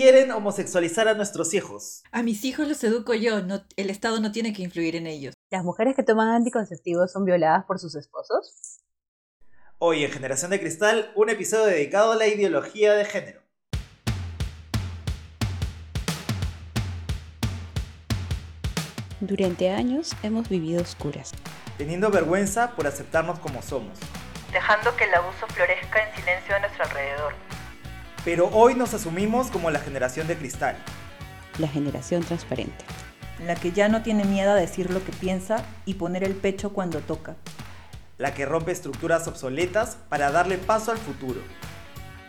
quieren homosexualizar a nuestros hijos. A mis hijos los educo yo, no, el Estado no tiene que influir en ellos. ¿Las mujeres que toman anticonceptivos son violadas por sus esposos? Hoy en Generación de Cristal, un episodio dedicado a la ideología de género. Durante años hemos vivido oscuras, Teniendo vergüenza por aceptarnos como somos. dejando que el abuso florezca en silencio a nuestro alrededor. Pero hoy nos asumimos como la generación de cristal. la generación transparente, La que ya no tiene miedo a decir lo que piensa y poner el pecho cuando toca. La que rompe estructuras obsoletas para darle paso al futuro.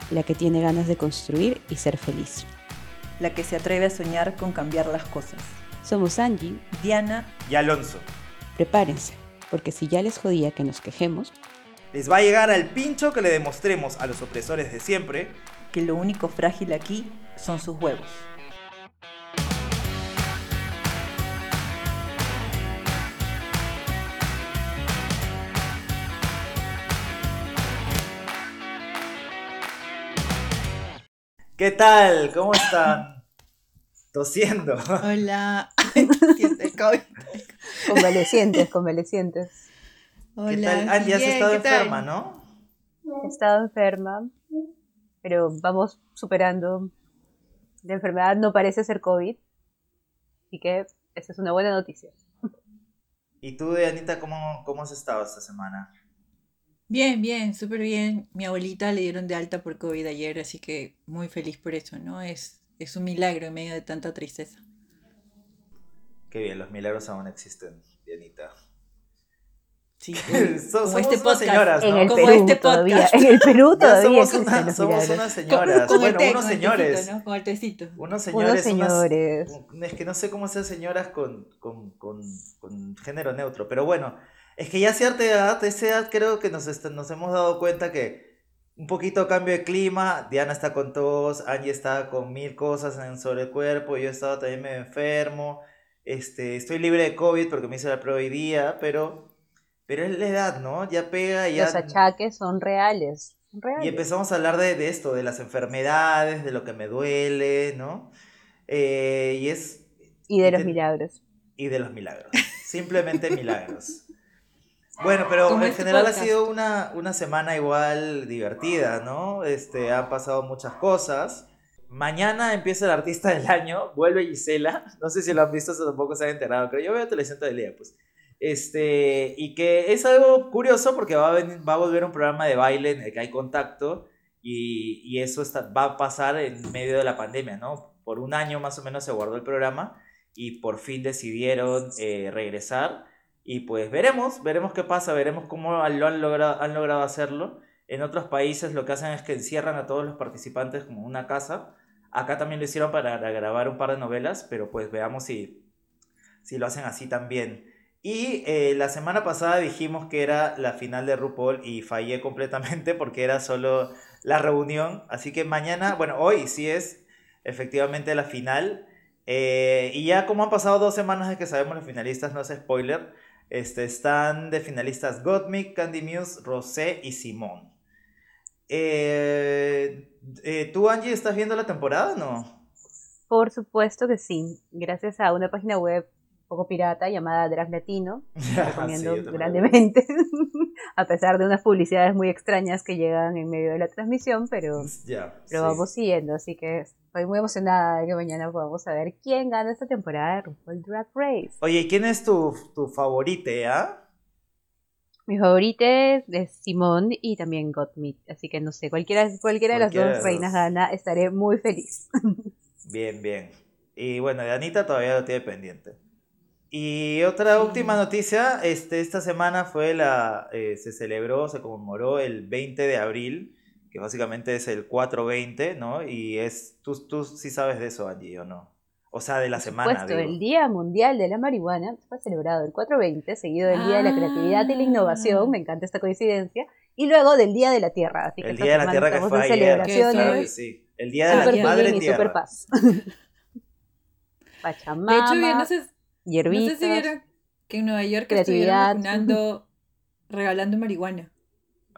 la que tiene ganas de construir y ser feliz. La que se atreve a soñar con cambiar las cosas. Somos Angie, Diana, Y Alonso. prepárense, porque si ya les jodía que nos quejemos, Les va a llegar al pincho que le demostremos a los opresores de siempre que lo único frágil aquí son sus huevos. ¿Qué tal? ¿Cómo están? Tosiendo. Hola. Convalecientes, convalecientes. Hola. ¿Qué tal? Angie, has estado enferma, ¿no? He estado enferma, pero vamos superando. La enfermedad no parece ser COVID, así que esa es una buena noticia. ¿Y tú, Anita, cómo, cómo has estado esta semana? Bien, bien, súper bien. Mi abuelita le dieron de alta por COVID ayer, así que muy feliz por eso, ¿no? Es, es un milagro en medio de tanta tristeza. Qué bien, los milagros aún existen, Dianita. Sí, So- como somos este unas podcast. señoras, En ¿no? el Como Perú este todavía, podcast. en el Perú todavía somos, una- somos unas señoras. Con bueno, té, unos señores. tecito, ¿no? Con el tecito. Unos señores. Unos unas- señores. es que no sé cómo ser señoras con, con, con, con género neutro. Pero bueno, es que ya a cierta edad, a esa edad creo que nos, nos hemos dado cuenta que un poquito cambio de clima. Diana está con tos, Angie está con mil cosas en, sobre el cuerpo. Yo he estado también medio enfermo. Este, estoy libre de COVID porque me hice la prueba hoy día, pero, pero es la edad, ¿no? Ya pega, ya. Los achaques son reales. reales. Y empezamos a hablar de, de esto, de las enfermedades, de lo que me duele, ¿no? Eh, y es... Y de los te- milagros. Y de los milagros. Simplemente milagros. Bueno, pero en este general ha sido una, una semana igual divertida, ¿no? Este, han pasado muchas cosas. Mañana empieza el artista del año, vuelve Gisela. No sé si lo han visto, eso tampoco se han enterado, pero yo veo televisión todo el día, pues. Este, y que es algo curioso porque va a, venir- volver un programa de baile en el que hay contacto y, y eso está, va a pasar en medio de la pandemia, ¿no? Por un año más o menos se guardó el programa y por fin decidieron eh, regresar y pues veremos, veremos qué pasa, veremos cómo lo han logrado, han logrado hacerlo. En otros países lo que hacen es que encierran a todos los participantes como una casa. Acá también lo hicieron para grabar un par de novelas, pero pues veamos si, si lo hacen así también. Y eh, la semana pasada dijimos que era la final de RuPaul y fallé completamente porque era solo la reunión. Así que mañana, bueno, hoy sí es efectivamente la final. Eh, y ya como han pasado dos semanas de que sabemos los finalistas, no es spoiler, este, están de finalistas Gottmik, Candy Muse, Rosé y Simón. Eh, ¿Tú, Angie, estás viendo la temporada o no? Por supuesto que sí. Gracias a una página web poco pirata llamada Drag Latino. recomiendo Sí, grandemente. a pesar de unas publicidades muy extrañas que llegan en medio de la transmisión, pero, sí. vamos siguiendo. Así que estoy muy emocionada de que mañana podamos saber quién gana esta temporada de RuPaul Drag Race. Oye, ¿quién es tu, tu favorite, ah? Mi favorita es Simón y también Gottmik. Así que no sé, cualquiera, cualquiera de las de dos reinas gana, estaré muy feliz. Bien, bien. Y bueno, de Anita todavía lo tiene pendiente. Y otra última noticia, este, esta semana fue la, eh, se celebró, se conmemoró el 20 de abril, que básicamente es el 420, ¿no? Y es, tú, tú sí sabes de eso, Angie, ¿o no? O sea, de la Por semana, supuesto, digo. el Día Mundial de la Marihuana fue celebrado el 420, seguido del Día de la Creatividad y la Ah. Innovación, me encanta esta coincidencia, y luego del Día de la Tierra. Así que El Día de la Tierra que fue ayer. Sí. El Día de la super Super Madre feeling y super Tierra. paz. De Pachamama, hecho, bien, no sé, no hierbitas. sé si vieron que en Nueva York estuvieron vacunando, regalando marihuana.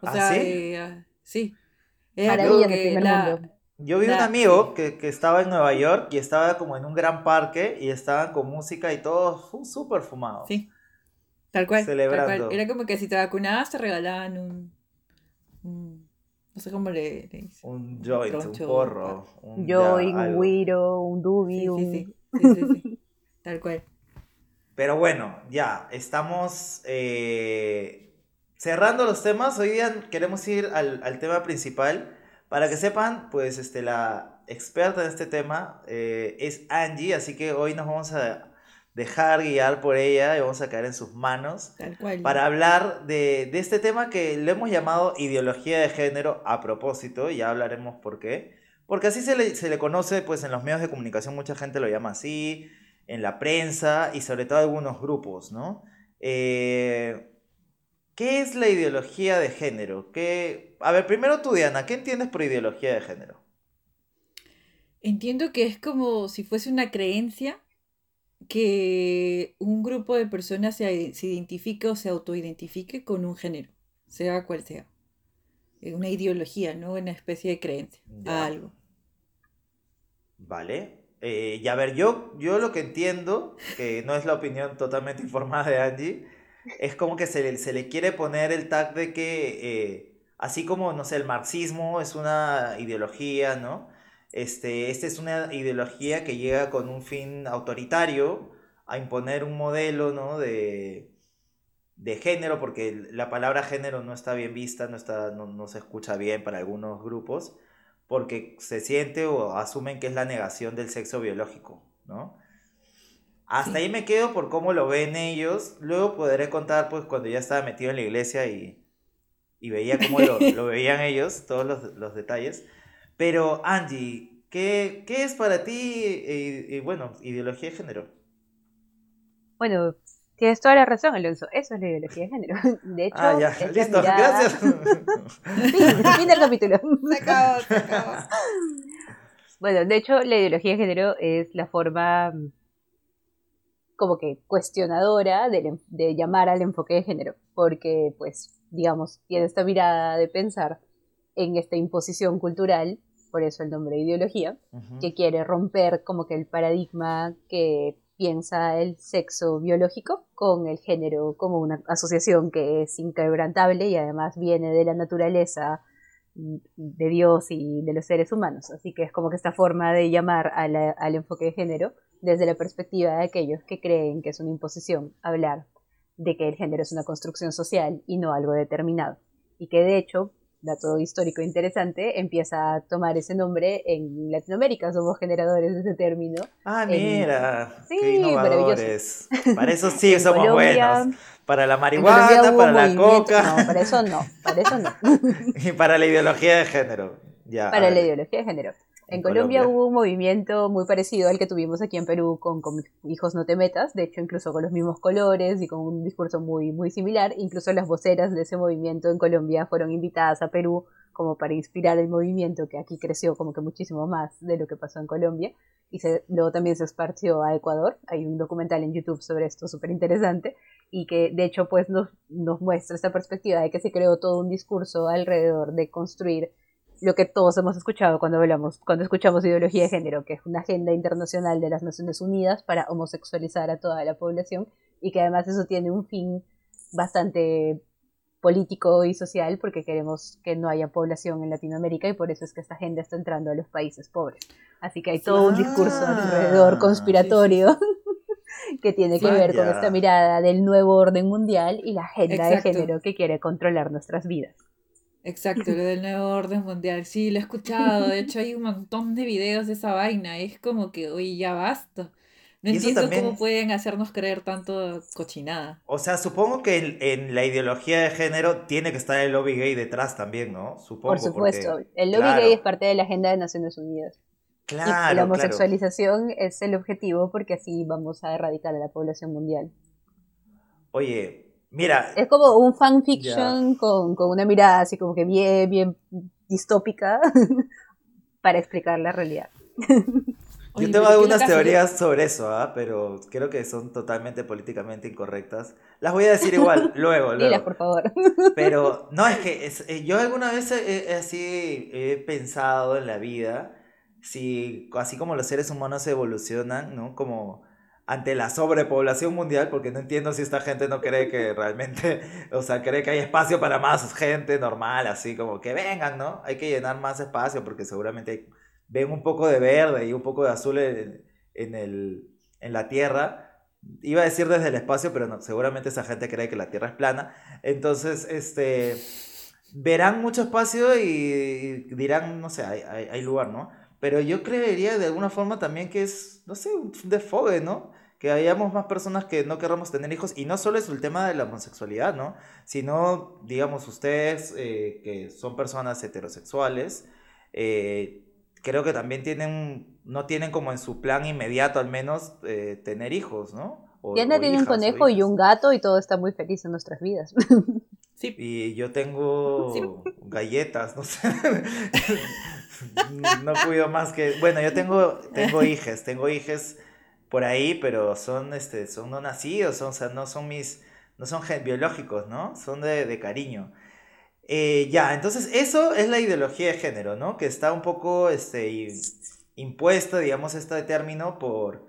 O ¿Ah, sea, sí? eh, ah, sí. Que primer la, mundo. Yo vi un amigo que, que estaba en Nueva York y estaba como en un gran parque y estaban con música y todos fu- súper fumados. Sí. Tal cual, tal Celebrando. cual. Era como que si te vacunabas te regalaban un, un- no sé cómo le, le dicen. Un joint, un Troncho, porro, un Un joint, un güiro, un dubi, Sí, un... sí, sí, sí, sí, sí. Tal cual. Pero bueno, ya, estamos eh, cerrando los temas. Hoy día queremos ir al, al tema principal. Para que sepan, pues este, la experta en este tema eh, es Angie, así que hoy nos vamos a dejar guiar por ella y vamos a caer en sus manos Tal cual. para hablar de, de este tema que le hemos llamado ideología de género a propósito, y ya hablaremos por qué. Porque así se le, se le conoce, pues en los medios de comunicación mucha gente lo llama así, en la prensa y sobre todo algunos grupos, ¿no? Eh, ¿Qué es la ideología de género? ¿Qué... A ver, primero tú, Diana, ¿qué entiendes por ideología de género? Entiendo que es como si fuese una creencia que un grupo de personas se, se identifique o se autoidentifique con un género, sea cual sea. Una ideología, ¿no? Una especie de creencia Ya. a algo. Vale. Eh, y a ver, yo, yo lo que entiendo, que no es la opinión totalmente informada de Angie, es como que se le, se le quiere poner el tag de que, eh, así como, no sé, el marxismo es una ideología, ¿no? Este, esta es una ideología que llega con un fin autoritario a imponer un modelo, ¿no? De, de género, porque la palabra género no está bien vista, no, está, no, no se escucha bien para algunos grupos porque se siente o asumen que es la negación del sexo biológico, ¿no? Hasta Sí. ahí me quedo por cómo lo ven ellos. Luego podré contar, pues, cuando ya estaba metido en la iglesia y, y veía cómo lo, lo veían ellos, todos los, los detalles. Pero, Angie, ¿qué, qué es para ti, eh, eh, bueno, ideología de género? Bueno, tienes toda la razón, Alonso. Eso es la ideología de género. De hecho, Ah, ya, listo, mirada- gracias. Fin, fin del capítulo. Se acabó, se acabó. Bueno, de hecho, la ideología de género es la forma mm, como que cuestionadora de, llamar al enfoque de género, porque, pues, digamos, tiene esta mirada de pensar en esta imposición cultural, por eso el nombre de ideología, que quiere romper como que el paradigma que piensa el sexo biológico con el género como una asociación que es inquebrantable y además viene de la naturaleza de Dios y de los seres humanos. Así que es como que esta forma de llamar al enfoque de género desde la perspectiva de aquellos que creen que es una imposición hablar de que el género es una construcción social y no algo determinado. Y que de hecho, dato histórico interesante, empieza a tomar ese nombre en Latinoamérica. Somos generadores de ese término. Ah, en- mira, Sí, qué innovadores. Para eso sí somos Colombia- buenos. Para la marihuana, para la coca. No, para eso no, para eso no. Y para la ideología de género. Ya, para la ideología de género. En, En Colombia, Colombia. hubo un movimiento muy parecido al que tuvimos aquí en Perú con, con Hijos No Te Metas, de hecho incluso con los mismos colores y con un discurso muy, muy similar. Incluso las voceras de ese movimiento en Colombia fueron invitadas a Perú como para inspirar el movimiento que aquí creció como que muchísimo más de lo que pasó en Colombia. Y se, luego también se esparció a Ecuador. Hay un documental en YouTube sobre esto súper interesante y que de hecho pues nos, nos muestra esta perspectiva de que se creó todo un discurso alrededor de construir lo que todos hemos escuchado cuando hablamos, cuando escuchamos ideología de género, que es una agenda internacional de las Naciones Unidas para homosexualizar a toda la población y que además eso tiene un fin bastante político y social porque queremos que no haya población en Latinoamérica y por eso es que esta agenda está entrando a los países pobres. Así que hay todo un discurso Ah, alrededor conspiratorio que tiene que ver con esta mirada del nuevo orden mundial y la agenda Exacto. de género que quiere controlar nuestras vidas. Exacto, lo del nuevo orden mundial. Sí, lo he escuchado. De hecho, hay un montón de videos de esa vaina. Es como que, oye, ya basta. No Y entiendo también- cómo pueden hacernos creer tanto cochinada. O sea, supongo que en, en la ideología de género tiene que estar el lobby gay detrás también, ¿no? Supongo. Por supuesto, porque- el lobby claro, gay es parte de la agenda de Naciones Unidas. y Claro, la claro. homosexualización es el objetivo porque así vamos a erradicar a la población mundial. Oye, mira, Es como un fanfiction con, con una mirada así como que bien, bien distópica para explicar la realidad. Yo tengo pero ¿qué algunas teorías sobre eso, ¿ah? pero creo que son totalmente políticamente incorrectas. Las voy a decir igual, luego, Dilas, luego. por favor. Pero no, es que es- eh, yo alguna vez he, he- así he pensado en la vida, si así como los seres humanos evolucionan, ¿no? Como ante la sobrepoblación mundial, porque no entiendo si esta gente no cree que realmente, o sea, cree que hay espacio para más gente normal, así como que vengan, ¿no? Hay que llenar más espacio porque seguramente ven un poco de verde y un poco de azul en, en el, en la Tierra. Iba a decir desde el espacio, pero no, seguramente esa gente cree que la Tierra es plana. Entonces, este, verán mucho espacio y, dirán, no sé, hay lugar, ¿no? Pero yo creería de alguna forma también que es, no sé, un desfogue, ¿no? Que hayamos más personas que no querramos tener hijos. Y no solo es el tema de la homosexualidad, ¿no? Sino, digamos, ustedes eh, que son personas heterosexuales, eh, creo que también tienen, no tienen como en su plan inmediato al menos eh, tener hijos, ¿no? O- Diana o tiene un hijas conejo y un gato y todo está muy feliz en nuestras vidas. Sí. Y yo tengo Sí. galletas, no sé. no cuido más que. Bueno, yo tengo, tengo hijes, tengo hijes por ahí, pero son este, son no nacidos, son, o sea, no son mis. No son biológicos, ¿no? Son de, de cariño. Eh, ya, entonces eso es la ideología de género, ¿no? Que está un poco este, impuesta, digamos, este término por,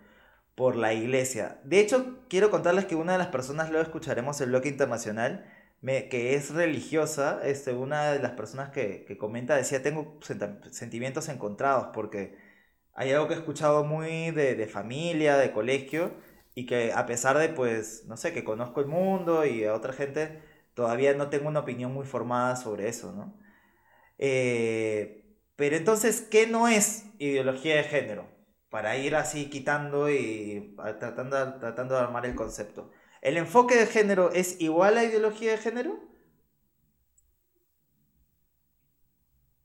por la iglesia. De hecho, quiero contarles que una de las personas, luego escucharemos el bloque internacional, me- que es religiosa, este, una de las personas que, que comenta decía, tengo sentimientos encontrados porque hay algo que he escuchado muy de, de familia, de colegio, y que a pesar de, pues, no sé, que conozco el mundo y a otra gente, todavía no tengo una opinión muy formada sobre eso, ¿no? Eh, pero entonces, ¿qué no es ideología de género? Para ir así quitando y tratando, tratando de armar el concepto. ¿El enfoque de género es igual a ideología de género?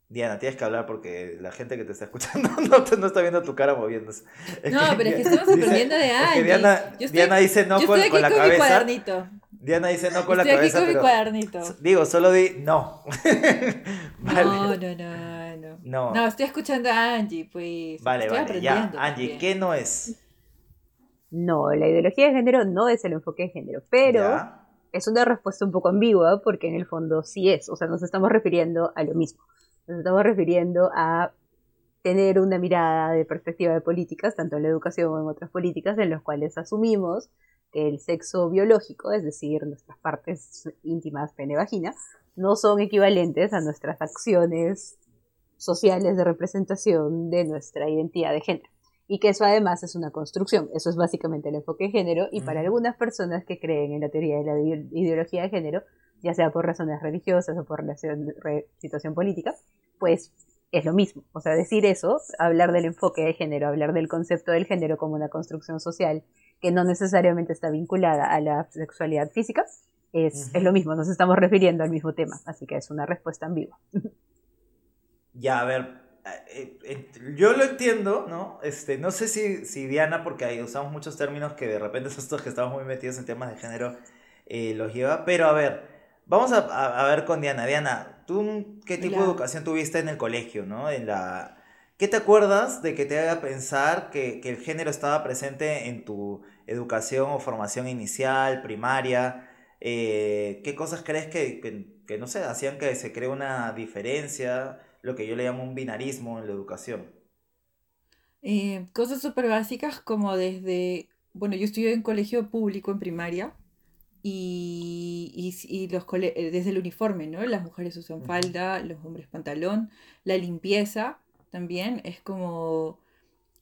Diana, tienes que hablar porque la gente que te está escuchando no, te- no está viendo tu cara moviéndose. Es No, pero es que estamos aprendiendo de Angie. Diana, Yo estoy- Diana dice no con, con aquí la con mi cabeza. cuadernito. Diana dice no con la Estoy aquí cabeza, con mi pero cuadernito. digo, solo di no. vale. No, no, no, no. No. No, estoy escuchando a Angie, pues. Vale, estoy vale, ya. Angie, también. ¿qué no es? No, la ideología de género no es el enfoque de género, pero Ya. es una respuesta un poco ambigua porque en el fondo sí es, o sea, nos estamos refiriendo a lo mismo. Nos estamos refiriendo a tener una mirada de perspectiva de políticas, tanto en la educación como en otras políticas, en los cuales asumimos que el sexo biológico, es decir, nuestras partes íntimas, pene, vagina, no son equivalentes a nuestras acciones sociales de representación de nuestra identidad de género. Y que eso además es una construcción. Eso es básicamente el enfoque de género. Y para algunas personas que creen en la teoría de la ide- ideología de género, ya sea por razones religiosas o por relación- re- situación política, pues es lo mismo. O sea, decir eso, hablar del enfoque de género, hablar del concepto del género como una construcción social que no necesariamente está vinculada a la sexualidad física, es, es lo mismo, nos estamos refiriendo al mismo tema. Así que es una respuesta ambigua. Ya, a ver, yo lo entiendo, ¿no? Este, no sé si, si Diana, porque ahí usamos muchos términos que de repente estos que estamos muy metidos en temas de género eh, los lleva, pero a ver, vamos a, a- a ver con Diana. Diana, ¿tú qué tipo de educación tuviste en el colegio, ¿no? En la... ¿Qué te acuerdas de que te haga pensar que, que el género estaba presente en tu educación o formación inicial, primaria? Eh, ¿qué cosas crees que, que- que, no sé, hacían que se cree una diferencia, lo que yo le llamo un binarismo en la educación? Eh, cosas súper básicas como desde, bueno, yo estudié en colegio público en primaria y, y, y los cole- eh, desde el uniforme, ¿no? Las mujeres usan falda, los hombres pantalón, la limpieza también es como,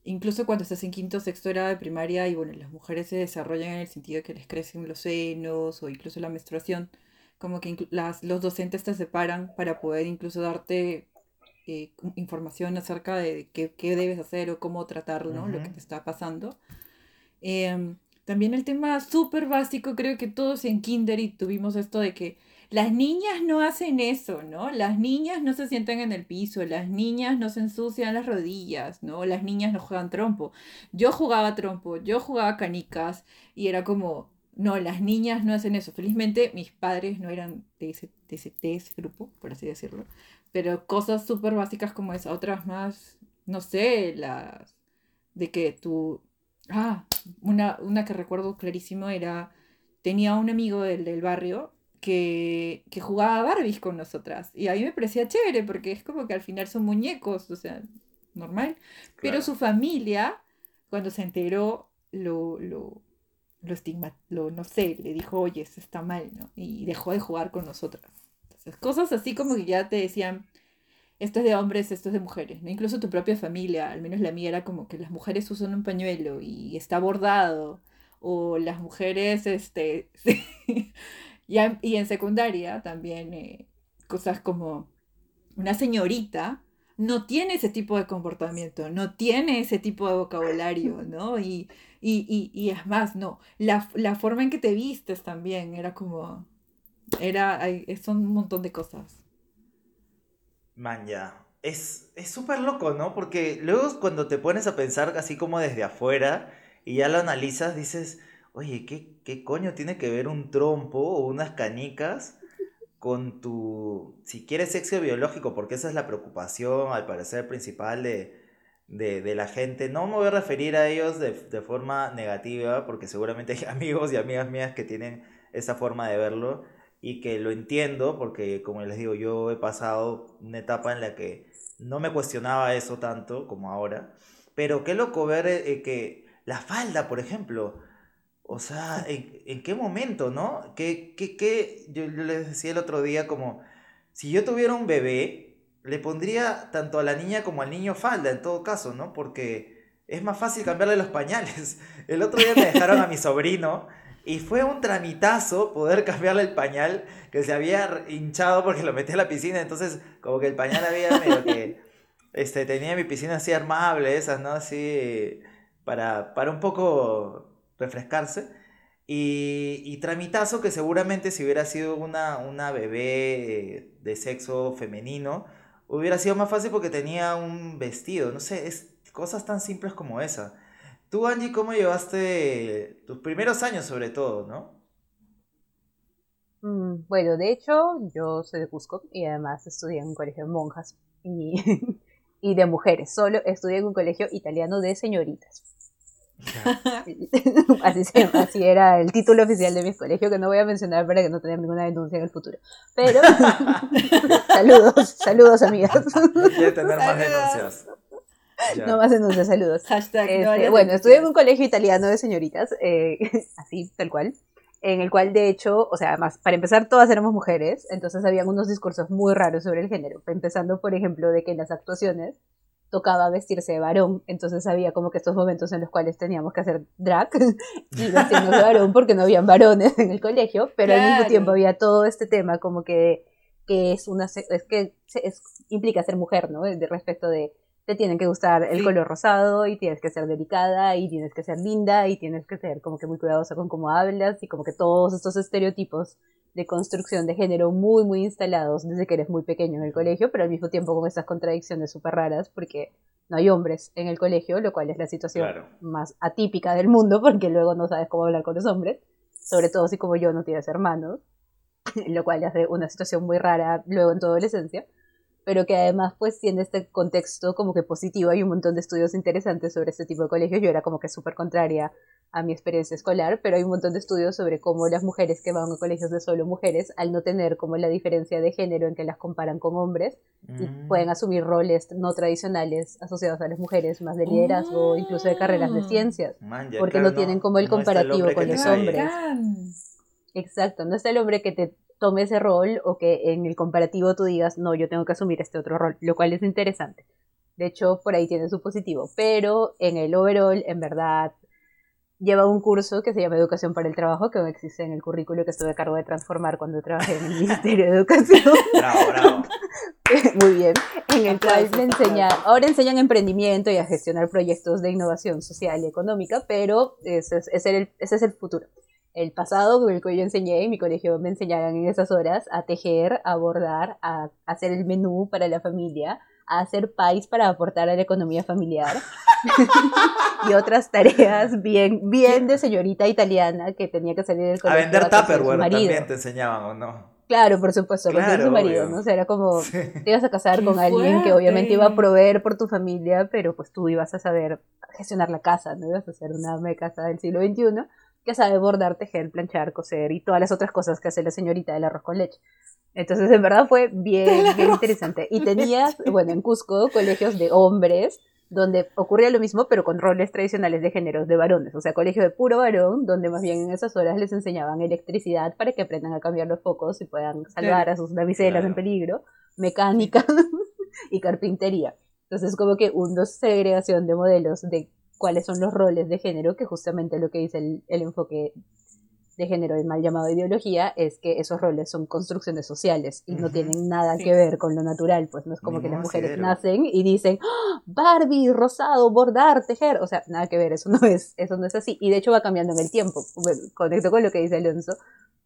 incluso cuando estás en quinto, sexto grado de primaria y bueno, las mujeres se desarrollan en el sentido de que les crecen los senos o incluso la menstruación, como que las, los docentes te separan para poder incluso darte eh, información acerca de qué, qué debes hacer o cómo tratarlo, ¿no? Lo que te está pasando. Em, también el tema súper básico, creo que todos en kinder y tuvimos esto de que las niñas no hacen eso, ¿no? Las niñas no se sientan en el piso, las niñas no se ensucian las rodillas, ¿no? Las niñas no juegan trompo. Yo jugaba trompo, yo jugaba canicas y era como, no, las niñas no hacen eso. Felizmente mis padres no eran de ese, de ese, de ese grupo, por así decirlo. Pero cosas súper básicas como esa, otras más, no sé, las de que tú... Ah, una, una que recuerdo clarísimo era, tenía un amigo del, del barrio que, que jugaba Barbies con nosotras. Y a mí me parecía chévere porque es como que al final son muñecos, o sea, normal. Pero su familia, cuando se enteró, lo, lo, lo estigma, lo, no sé, le dijo, oye, eso está mal, ¿no? Y dejó de jugar con nosotras. Entonces, cosas así como que ya te decían, esto es de hombres, esto es de mujeres, ¿no? Incluso tu propia familia, al menos la mía era como que las mujeres usan un pañuelo y está bordado, o las mujeres, este, y, en- y en secundaria también eh, cosas como una señorita no tiene ese tipo de comportamiento, no tiene ese tipo de vocabulario, ¿no? Y, y, y, y es más, no, la, la forma en que te vistes también era como, era, ay, son un montón de cosas. Man, ya. Es es súper loco, ¿no? Porque luego cuando te pones a pensar así como desde afuera y ya lo analizas, dices, oye, ¿qué, qué coño tiene que ver un trompo o unas canicas con tu, si quieres sexo biológico? Porque esa es la preocupación, al parecer, principal de, de, de la gente. No me voy a referir a ellos de, de forma negativa, porque seguramente hay amigos y amigas mías que tienen esa forma de verlo y que lo entiendo porque como les digo yo he pasado una etapa en la que no me cuestionaba eso tanto como ahora. Pero qué loco ver eh, eh, que la falda por ejemplo o sea en, en qué momento no que, que yo, yo les decía el otro día como si yo tuviera un bebé le pondría tanto a la niña como al niño falda en todo caso no porque es más fácil cambiarle los pañales el otro día me dejaron a mi sobrino y fue un tramitazo poder cambiarle el pañal que se había hinchado porque lo metí a la piscina. Entonces, como que el pañal había medio que. Este, tenía mi piscina así armable, esas, ¿no? Así. Para, para un poco refrescarse. Y, y tramitazo que seguramente si hubiera sido una, una bebé de sexo femenino, hubiera sido más fácil porque tenía un vestido. No sé, es cosas tan simples como esa. Tú, Angie, ¿cómo llevaste tus primeros años sobre todo, no? Mm, Bueno, de hecho, yo soy de Cusco y además estudié en un colegio de monjas y, y de mujeres. Solo estudié en un colegio italiano de señoritas. Así, se, así era el título oficial de mi colegio, que no voy a mencionar para que no tenga ninguna denuncia en el futuro. Pero, saludos, saludos amigas. No quiere tener más denuncias. Ya. No más denuncias, saludos. Hashtag Este, no bueno, estudié en un colegio italiano de señoritas, eh, así, tal cual, en el cual de hecho, o sea, además, para empezar, todas éramos mujeres, entonces habían unos discursos muy raros sobre el género, empezando, por ejemplo, de que en las actuaciones tocaba vestirse de varón, entonces había como que estos momentos en los cuales teníamos que hacer drag y vestirnos de varón porque no habían varones en el colegio, pero al mismo Claro. tiempo había todo este tema como que, que es una, es que es, implica ser mujer, ¿no? De respecto de te tienen que gustar el Sí. color rosado y tienes que ser delicada y tienes que ser linda y tienes que ser como que muy cuidadosa con cómo hablas y como que todos estos estereotipos de construcción de género muy muy instalados desde que eres muy pequeño en el colegio, pero al mismo tiempo con estas contradicciones súper raras porque no hay hombres en el colegio, lo cual es la situación Claro. más atípica del mundo porque luego no sabes cómo hablar con los hombres, sobre todo si como yo no tienes hermanos, lo cual hace una situación muy rara luego en tu adolescencia pero que además pues tiene este contexto como que positivo, hay un montón de estudios interesantes sobre este tipo de colegios, yo era como que súper contraria a mi experiencia escolar, pero hay un montón de estudios sobre cómo las mujeres que van a colegios de solo mujeres, al no tener como la diferencia de género en que las comparan con hombres, y Mm. pueden asumir roles no tradicionales asociados a las mujeres, más de liderazgo, Oh. incluso de carreras de ciencias. Man, ya, porque claro, no tienen como el no está comparativo con los hombres. Exacto, no es el hombre que te tome ese rol o que en el comparativo tú digas, no, yo tengo que asumir este otro rol, lo cual es interesante. De hecho, por ahí tiene su positivo, pero en el overall, en verdad, lleva un curso que se llama Educación para el Trabajo, que no existe en el currículo que estuve a cargo de transformar cuando trabajé en el Ministerio de Educación. Bravo, bravo. Muy bien. En el cual me enseña, ahora enseñan emprendimiento y a gestionar proyectos de innovación social y económica, pero ese es, ese era el, ese es el futuro. El pasado, con el que yo enseñé, en mi colegio me enseñaban en esas horas a tejer, a bordar, a hacer el menú para la familia, a hacer país para aportar a la economía familiar y otras tareas bien, bien de señorita italiana que tenía que salir del A colegio vender de su Tupperware también te enseñaban, ¿o no? Claro, por supuesto, Claro, es tu marido, obvio. ¿no? O sea, era como Sí. te ibas a casar ¡Qué con alguien que obviamente iba a proveer por tu familia, pero pues tú ibas a saber gestionar la casa, ¿no? Ibas a ser una ama de casa del siglo XXI que sabe bordar, tejer, planchar, coser y todas las otras cosas que hace la señorita del arroz con leche. Entonces, en verdad fue bien, bien interesante. Y tenías, bueno, en Cusco, colegios de hombres, donde ocurría lo mismo, pero con roles tradicionales de géneros de varones. O sea, colegio de puro varón, donde más bien en esas horas les enseñaban electricidad para que aprendan a cambiar los focos y puedan salvar a sus damiselas Claro. en peligro, mecánica y carpintería. Entonces, como que una segregación de modelos de cuáles son los roles de género, que justamente lo que dice el, el enfoque de género, el mal llamado ideología, es que esos roles son construcciones sociales y no Ujú. tienen nada Sí. que ver con lo natural, pues no es como que las mujeres asidero. nacen y dicen "¡Ah! Barbie, rosado, bordar, tejer, o sea, nada que ver, eso no es, eso no es así, y de hecho va cambiando en el tiempo, Bueno, conecto con lo que dice Alonso,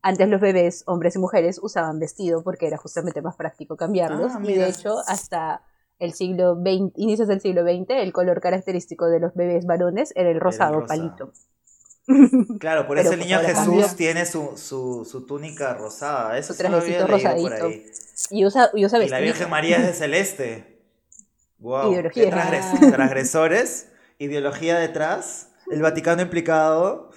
antes los bebés, hombres y mujeres, usaban vestido porque era justamente más práctico cambiarlos, Ah, y de hecho hasta el siglo XX, inicios del siglo XX, el color característico de los bebés varones era el rosado rosado. palito. Claro, por Pero, eso el niño Jesús cambió. tiene su, su, su túnica rosada. Eso sí lo había leído por rosadito. ahí. Y usa, y usa Y la. Virgen María es de celeste. Wow. Ideología. Transgres- transgresores. Ideología detrás. El Vaticano implicado.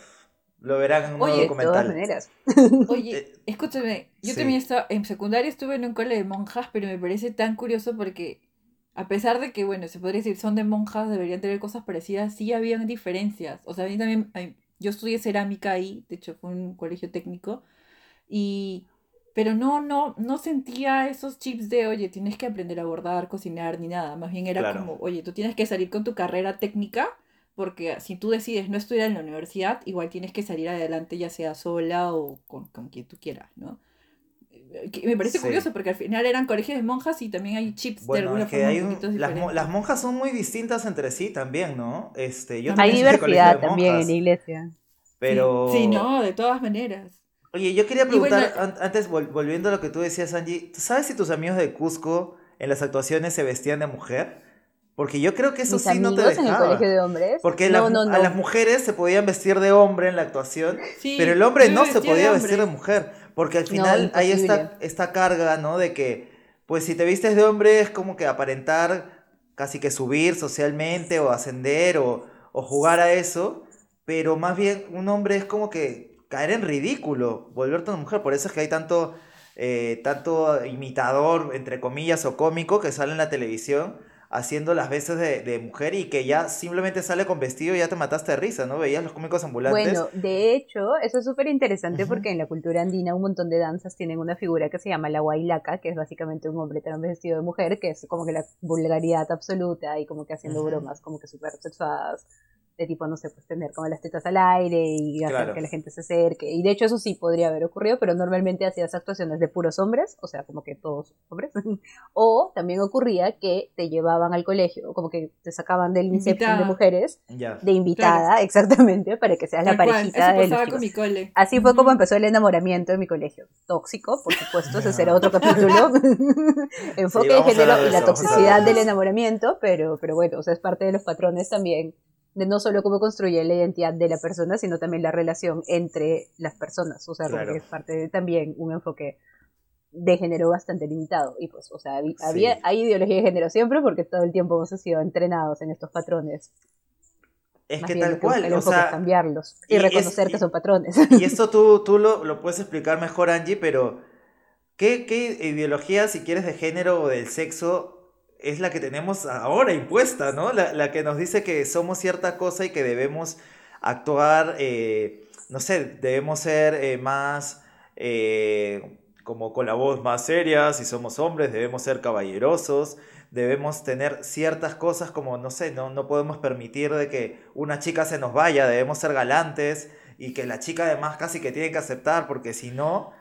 Lo verán en un nuevo Oye, de todas documental. maneras. Oye, Eh, escúchame, yo sí. también estaba, en secundaria estuve en un cole de monjas, pero me parece tan curioso porque a pesar de que, bueno, se podría decir son de monjas, deberían tener cosas parecidas, sí habían diferencias. O sea, a mí también, a mí- yo estudié cerámica ahí, de hecho fue un colegio técnico, y, pero no, no, no sentía esos chips de, oye, tienes que aprender a bordar, cocinar, ni nada. Más bien era Claro. como, oye, tú tienes que salir con tu carrera técnica porque si tú decides no estudiar en la universidad, igual tienes que salir adelante ya sea sola o con, con quien tú quieras, ¿no? Que me parece Sí. curioso porque al final eran colegios de monjas y también hay chips de Bueno, alguna es que forma hay un las, mo- diferentes. las monjas son muy distintas entre sí también, ¿no? Este, yo Hay de diversidad de también en monjas, la iglesia. Pero... Sí, no, de todas maneras. Oye, yo quería bueno- preguntar, an- antes vol- volviendo a lo que tú decías, Angie, ¿tú sabes si tus amigos de Cusco en las actuaciones se vestían de mujer? Porque yo creo que eso Mis sí no te amigos en el dejaba. colegio de hombres. Porque no, las- no, no. a las mujeres se podían vestir de hombre en la actuación, Sí, pero el hombre no se de podía vestir de mujer. Porque al No, final hay esta, imposible. esta carga, ¿no? De que, pues si te vistes de hombre es como que aparentar casi que subir socialmente o ascender o, o jugar a eso. Pero más bien un hombre es como que caer en ridículo, volverte una mujer. Por eso es que hay tanto, eh, tanto imitador, entre comillas, o cómico que sale en la televisión haciendo las veces de, de mujer y que ya simplemente sale con vestido y ya te mataste de risa, ¿no? Veías los cómicos ambulantes. Bueno, de hecho, eso es súper interesante porque en la cultura andina un montón de danzas tienen una figura que se llama la huaylaca, que es básicamente un hombre también vestido de mujer, que es como que la vulgaridad absoluta y como que haciendo bromas como que súper sexuadas, de tipo, no sé, pues tener como las tetas al aire y hacer Claro. que la gente se acerque. Y de hecho eso sí podría haber ocurrido, pero normalmente hacías actuaciones de puros hombres, o sea, como que todos hombres. o también ocurría que te llevaban al colegio, como que te sacaban del inception de mujeres de invitada, exacamente, para que seas la Tal parejita eso de los pasaba chicos. con mi cole. Así fue como empezó el enamoramiento en mi colegio. Tóxico, por supuesto, ese será otro capítulo. Enfoque de género y la toxicidad de del enamoramiento, pero, pero bueno, o sea, es parte de los patrones también de no solo cómo construye la identidad de la persona, sino también la relación entre las personas. O sea, Claro. que es parte de también un enfoque de género bastante limitado. Y pues, o sea, había, Sí. hay ideología de género siempre porque todo el tiempo hemos sido entrenados en estos patrones. Es Más que bien tal cual, o sea, cambiarlos y reconocer que son patrones. y esto tú, tú lo, lo puedes explicar mejor, Angie, pero ¿qué, qué ideología, si quieres, de género o del sexo es la que tenemos ahora impuesta, ¿no? La, la que nos dice que somos cierta cosa y que debemos actuar, eh, no sé, debemos ser eh, más, eh, como con la voz más seria, si somos hombres, debemos ser caballerosos, debemos tener ciertas cosas como, no sé, no, no podemos permitir de que una chica se nos vaya, debemos ser galantes y que la chica además casi que tiene que aceptar porque si no,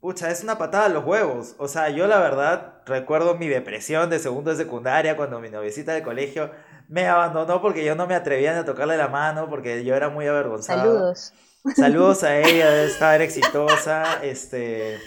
pucha, es una patada a los huevos. O sea, yo la verdad recuerdo mi depresión de segundo de secundaria cuando mi noviecita de colegio me abandonó porque yo no me atrevía ni a tocarle la mano porque yo era muy avergonzado. Saludos. Saludos a ella, debe estar exitosa. Este.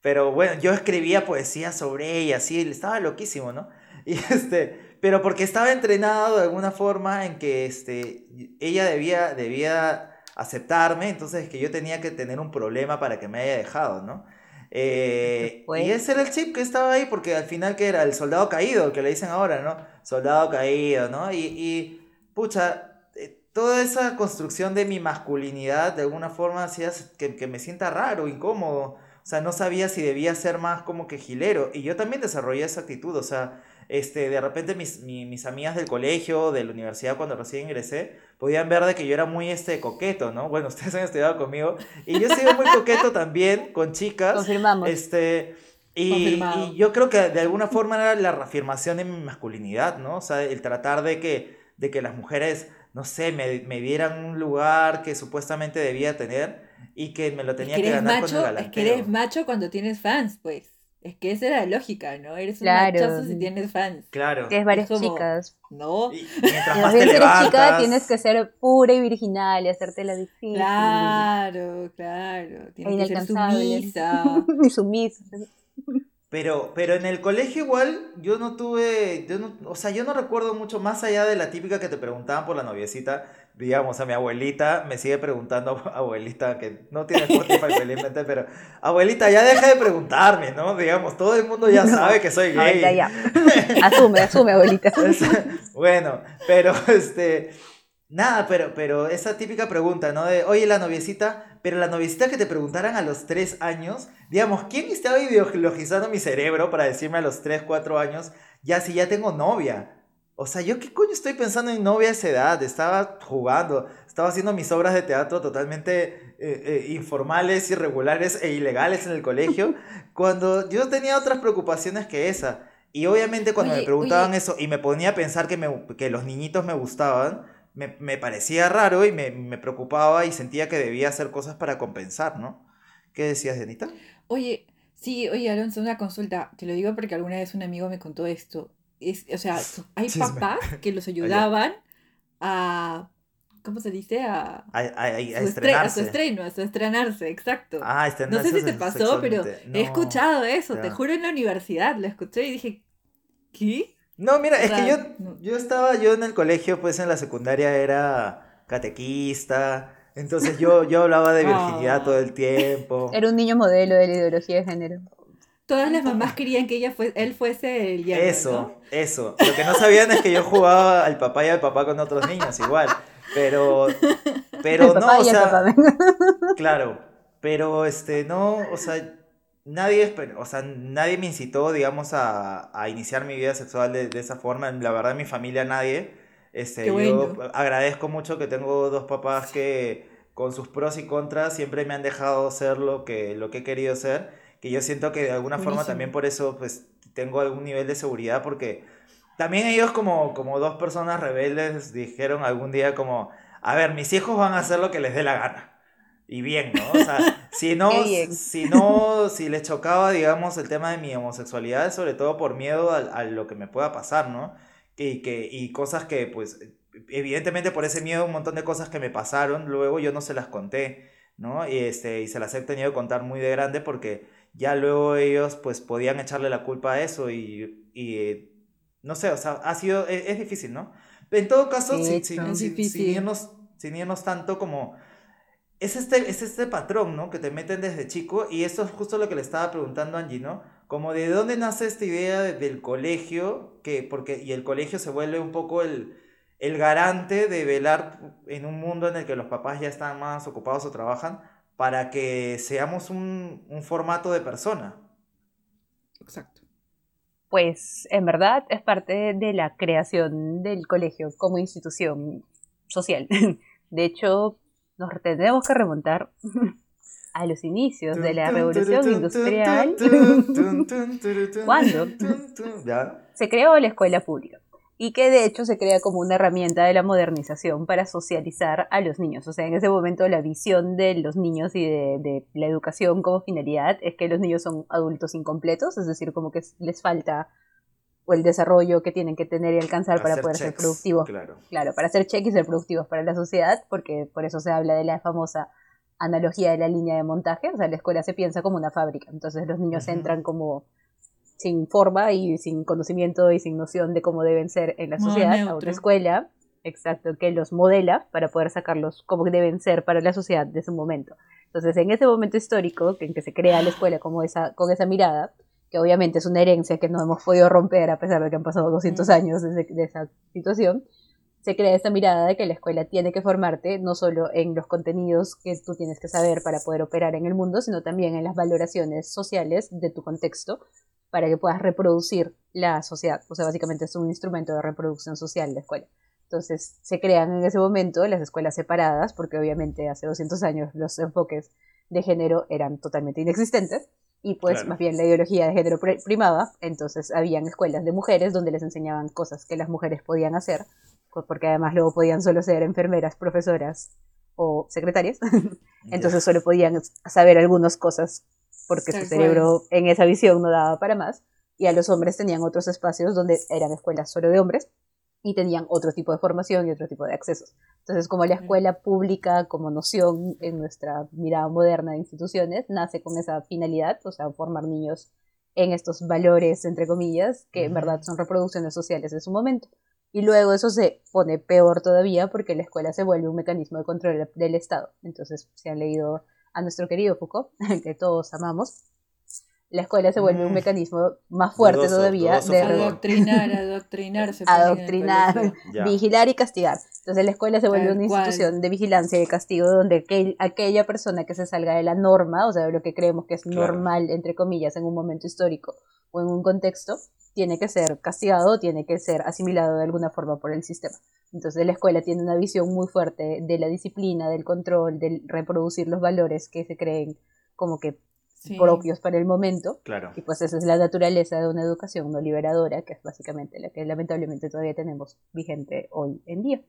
Pero bueno, yo escribía poesía sobre ella, sí, estaba loquísimo, ¿no? Y este. Pero porque estaba entrenado de alguna forma en que este, ella debía, debía aceptarme, entonces que yo tenía que tener un problema para que me haya dejado, ¿no? Eh, Pues. y ese era el chip que estaba ahí, porque al final que era el soldado caído, que le dicen ahora, ¿no? Soldado caído, ¿no? Y, y pucha, eh, toda esa construcción de mi masculinidad de alguna forma hacía que, que me sienta raro, incómodo. O sea, no sabía si debía ser más como que gilero. Y yo también desarrollé esa actitud. O sea, este, de repente mis, mi- mis amigas del colegio, de la universidad, cuando recién ingresé, podían ver de que yo era muy este, coqueto, ¿no? Bueno, ustedes han estudiado conmigo. Y yo he sido muy coqueto también con chicas. Confirmamos. Este, y, y yo creo que de alguna forma era la reafirmación de mi masculinidad, ¿no? O sea, el tratar de que, de que las mujeres, no sé, me, me dieran un lugar que supuestamente debía tener y que me lo Es tenía que que eres ganar con el macho, es que galanteo. eres macho cuando tienes fans, pues. Es que esa era la lógica, ¿no? Eres un Claro. machazo si tienes fans. Claro. Tienes varias Es como- chicas. No, Y mientras Y más te eres chica levantas... tienes que ser pura y virginal y hacerte la difícil. claro, claro. Tienes que ser sumisa. y sumisa. Pero, pero en el colegio igual yo no tuve, yo no, o sea, yo no recuerdo mucho más allá de la típica que te preguntaban por la noviecita, digamos, a mi abuelita me sigue preguntando, abuelita, que no tiene Spotify felizmente, pero abuelita, ya deja de preguntarme, ¿no? Digamos, todo el mundo ya No, sabe que soy gay. Ahorita ya. asume, asume, abuelita. Bueno, pero este, nada, pero, pero esa típica pregunta, ¿no? De, oye, la noviecita, pero la noviecita que te preguntaran a los tres años, digamos, ¿quién estaba ideologizando mi cerebro para decirme a los tres, cuatro años, ya si ya tengo novia? O sea, ¿yo qué coño estoy pensando en novia a esa edad? Estaba jugando, estaba haciendo mis obras de teatro totalmente eh, eh, informales, irregulares e ilegales en el colegio, cuando yo tenía otras preocupaciones que esa. Y obviamente cuando me Oye, preguntaban oye. eso y me ponía a pensar que, me- que los niñitos me gustaban, me, me parecía raro y me, me preocupaba y sentía que debía hacer cosas para compensar, ¿no? ¿Qué decías, Dianita? Oye, sí, oye, Alonso, una consulta. Te lo digo porque alguna vez un amigo me contó esto. Es, o sea, hay Chisme. papás que los ayudaban a, ¿cómo se dice? A, A, a- a- a su estre- a su estrenarse. estreno, a su estrenarse, exacto. Ah, No estrenarse sé si te pasó, pero he No. escuchado eso, te juro en la universidad, lo escuché y dije, ¿qué? No, mira, O es que yo, no. yo estaba, yo en el colegio, pues en la secundaria era catequista, entonces yo, yo hablaba de virginidad Ah. todo el tiempo. Era un niño modelo de la ideología de género. Todas las mamás querían que ella fue, él fuese el yerno, Eso, ¿no? Eso. Lo que no sabían es que yo jugaba al papá y al papá con otros niños, igual. Pero, pero no, o sea, claro. Pero, este, no, o sea, nadie, o sea, nadie me incitó, digamos, a, a iniciar mi vida sexual de, de esa forma. La verdad, mi familia nadie. Este, yo agradezco mucho que tengo dos papás que con sus pros y contras siempre me han dejado ser lo que, lo que he querido ser. Que yo siento que de alguna forma también por eso pues tengo algún nivel de seguridad porque también ellos como, como dos personas rebeldes dijeron algún día como, a ver, mis hijos van a hacer lo que les dé la gana. Y bien, ¿no? O sea, si no, si no, si les chocaba, digamos, el tema de mi homosexualidad, sobre todo por miedo a, a lo que me pueda pasar, ¿no? Y, que, y cosas que, pues, evidentemente por ese miedo, un montón de cosas que me pasaron, luego yo no se las conté, ¿no? Y, este, y se las he tenido que contar muy de grande porque ya luego ellos, pues, podían echarle la culpa a eso y, y no sé, o sea, ha sido, es, es difícil, ¿no? En todo caso, sin, sin- sin- irnos, sin irnos tanto como... Es este, es este patrón, ¿no? Que te meten desde chico y esto es justo lo que le estaba preguntando a Angie, ¿no? Como de dónde nace esta idea de- del colegio, que, porque, y el colegio se vuelve un poco el, el garante de velar en un mundo en el que los papás ya están más ocupados o trabajan, para que seamos un, un formato de persona. Exacto. Pues en verdad es parte de la creación del colegio como institución social. De hecho, nos tenemos que remontar a los inicios de la revolución industrial. ¿Cuándo? ¿Ya? Se creó la escuela pública y que de hecho se crea como una herramienta de la modernización para socializar a los niños. O sea, en ese momento la visión de los niños y de, de la educación como finalidad es que los niños son adultos incompletos, es decir, como que les falta o el desarrollo que tienen que tener y alcanzar para poder ser productivos. Claro. Claro, para hacer cheques y ser productivos para la sociedad, porque por eso se habla de la famosa analogía de la línea de montaje, o sea, la escuela se piensa como una fábrica, entonces los niños entran como sin forma y sin conocimiento y sin noción de cómo deben ser en la Modo sociedad, a otra escuela, exacto, que los modela para poder sacarlos como deben ser para la sociedad de su momento. Entonces, en ese momento histórico en que se crea la escuela como esa, con esa mirada, que obviamente es una herencia que no hemos podido romper a pesar de que han pasado 200 años desde de esa situación, se crea esta mirada de que la escuela tiene que formarte no solo en los contenidos que tú tienes que saber para poder operar en el mundo, sino también en las valoraciones sociales de tu contexto para que puedas reproducir la sociedad. O sea, básicamente es un instrumento de reproducción social la escuela. Entonces, se crean en ese momento las escuelas separadas, porque obviamente hace 200 años los enfoques de género eran totalmente inexistentes, y pues Claro. más bien la ideología de género pri- primaba, entonces habían escuelas de mujeres donde les enseñaban cosas que las mujeres podían hacer, porque además luego podían solo ser enfermeras, profesoras o secretarias, entonces solo podían saber algunas cosas porque Tal su cerebro en esa visión no daba para más, y a los hombres tenían otros espacios donde eran escuelas solo de hombres y tenían otro tipo de formación y otro tipo de accesos. Entonces, como la escuela pública como noción en nuestra mirada moderna de instituciones nace con esa finalidad, o sea, formar niños en estos valores, entre comillas, que en verdad son reproducciones sociales de su momento. Y luego eso se pone peor todavía porque la escuela se vuelve un mecanismo de control del Estado. Entonces, si han leído a nuestro querido Foucault, que todos amamos, la escuela se vuelve un Mm. mecanismo más fuerte Dudoso, todavía dudoso de. Adoctrinar, adoctrinar. se adoctrinar, vigilar y castigar. Entonces la escuela se vuelve Tal una cual. institución de vigilancia y de castigo donde aquel- aquella persona que se salga de la norma, o sea, de lo que creemos que es Claro. normal, entre comillas, en un momento histórico o en un contexto, tiene que ser castigado, tiene que ser asimilado de alguna forma por el sistema. Entonces la escuela tiene una visión muy fuerte de la disciplina, del control, del reproducir los valores que se creen como que Sí. propios para el momento. Claro. Y pues esa es la naturaleza de una educación no liberadora, que es básicamente la que lamentablemente todavía tenemos vigente hoy en día.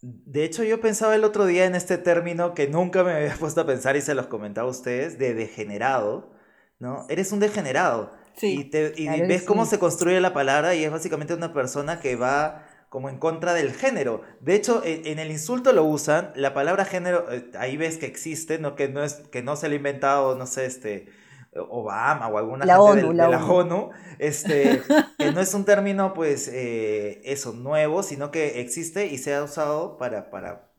De hecho, yo pensaba el otro día en este término que nunca me había puesto a pensar y se los comentaba a ustedes, de degenerado, ¿no? Eres un degenerado. Sí. Y, te- y Claro que ves cómo se construye la palabra y es básicamente una persona que va como en contra del género. De hecho, en, en el insulto lo usan, la palabra género, eh, ahí ves que existe, no que no es que no se lo ha inventado, no sé, este Obama o alguna La gente ONU, del- la de la ONU. ONU, este, que no es un término, pues, eh, eso, nuevo, sino que existe y se ha usado para, para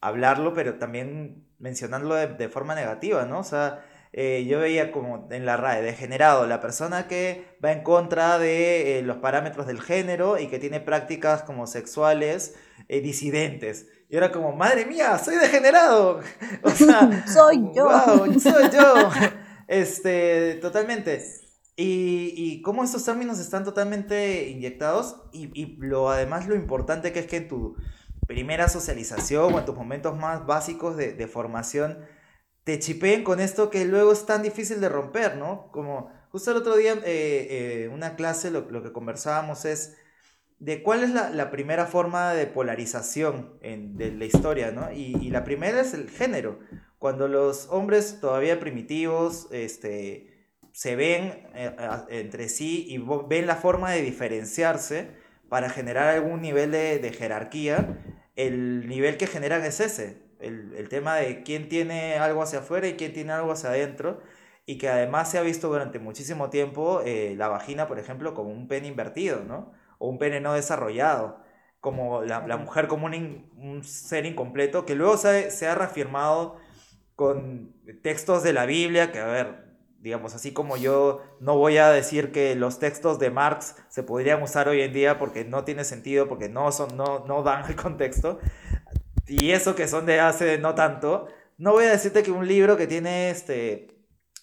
hablarlo, pero también mencionarlo de, de forma negativa, ¿no? O sea, eh, yo veía como en la RAE, degenerado, la persona que va en contra de eh, los parámetros del género y que tiene prácticas como sexuales eh, disidentes. Y era como, madre mía, soy degenerado. O sea, Soy yo. Wow, soy yo. Este, totalmente. Y, y cómo estos términos están totalmente inyectados y, y lo, además lo importante que es que en tu primera socialización o en tus momentos más básicos de, de formación te chipeen con esto que luego es tan difícil de romper, ¿no? Como justo el otro día, eh, eh, una clase, lo, lo que conversábamos es de cuál es la, primera forma de polarización en, de la historia, ¿no? Y, la primera es el género. Cuando los hombres todavía primitivos este, se ven eh, entre sí y ven la forma de diferenciarse para generar algún nivel de jerarquía, el nivel que generan es ese, el, el tema de quién tiene algo hacia afuera y quién tiene algo hacia adentro, y que además se ha visto durante muchísimo tiempo eh, la vagina, por ejemplo, como un pene invertido, ¿no? O un pene no desarrollado, como la, la mujer como un, in- un ser incompleto, que luego se, se ha reafirmado con textos de la Biblia, que a ver, digamos, así como yo no voy a decir que los textos de Marx se podrían usar hoy en día porque no tiene sentido, porque no, son, no, no dan el contexto, y eso que son de hace no tanto, no voy a decirte que un libro que tiene este,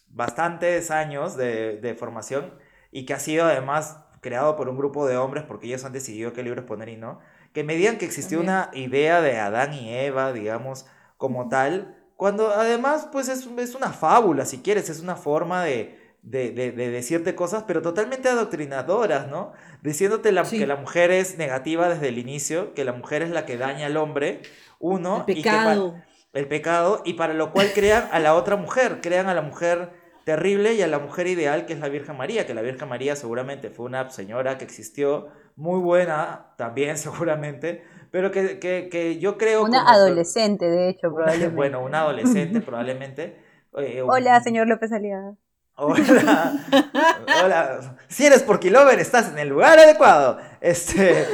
bastantes años de, de formación y que ha sido además creado por un grupo de hombres porque ellos han decidido qué libros poner y no, que me digan que existió También. una idea de Adán y Eva, digamos, como tal, cuando además pues es, es una fábula, si quieres, es una forma de, de, de- de decirte cosas, pero totalmente adoctrinadoras, ¿no? Diciéndote la- Sí. que la mujer es negativa desde el inicio, que la mujer es la que daña al hombre, uno, El y que pecado. el pecado, y para lo cual crean a la otra mujer, crean a la mujer terrible y a la mujer ideal que es la Virgen María, que la Virgen María seguramente fue una señora que existió, muy buena también seguramente, pero que, que, que yo creo... Una adolescente, de hecho, probablemente. bueno, una adolescente probablemente. eh, un- Hola, señor López Aliaga. Hola, hola. Si eres por Kilover, estás en el lugar adecuado. Este,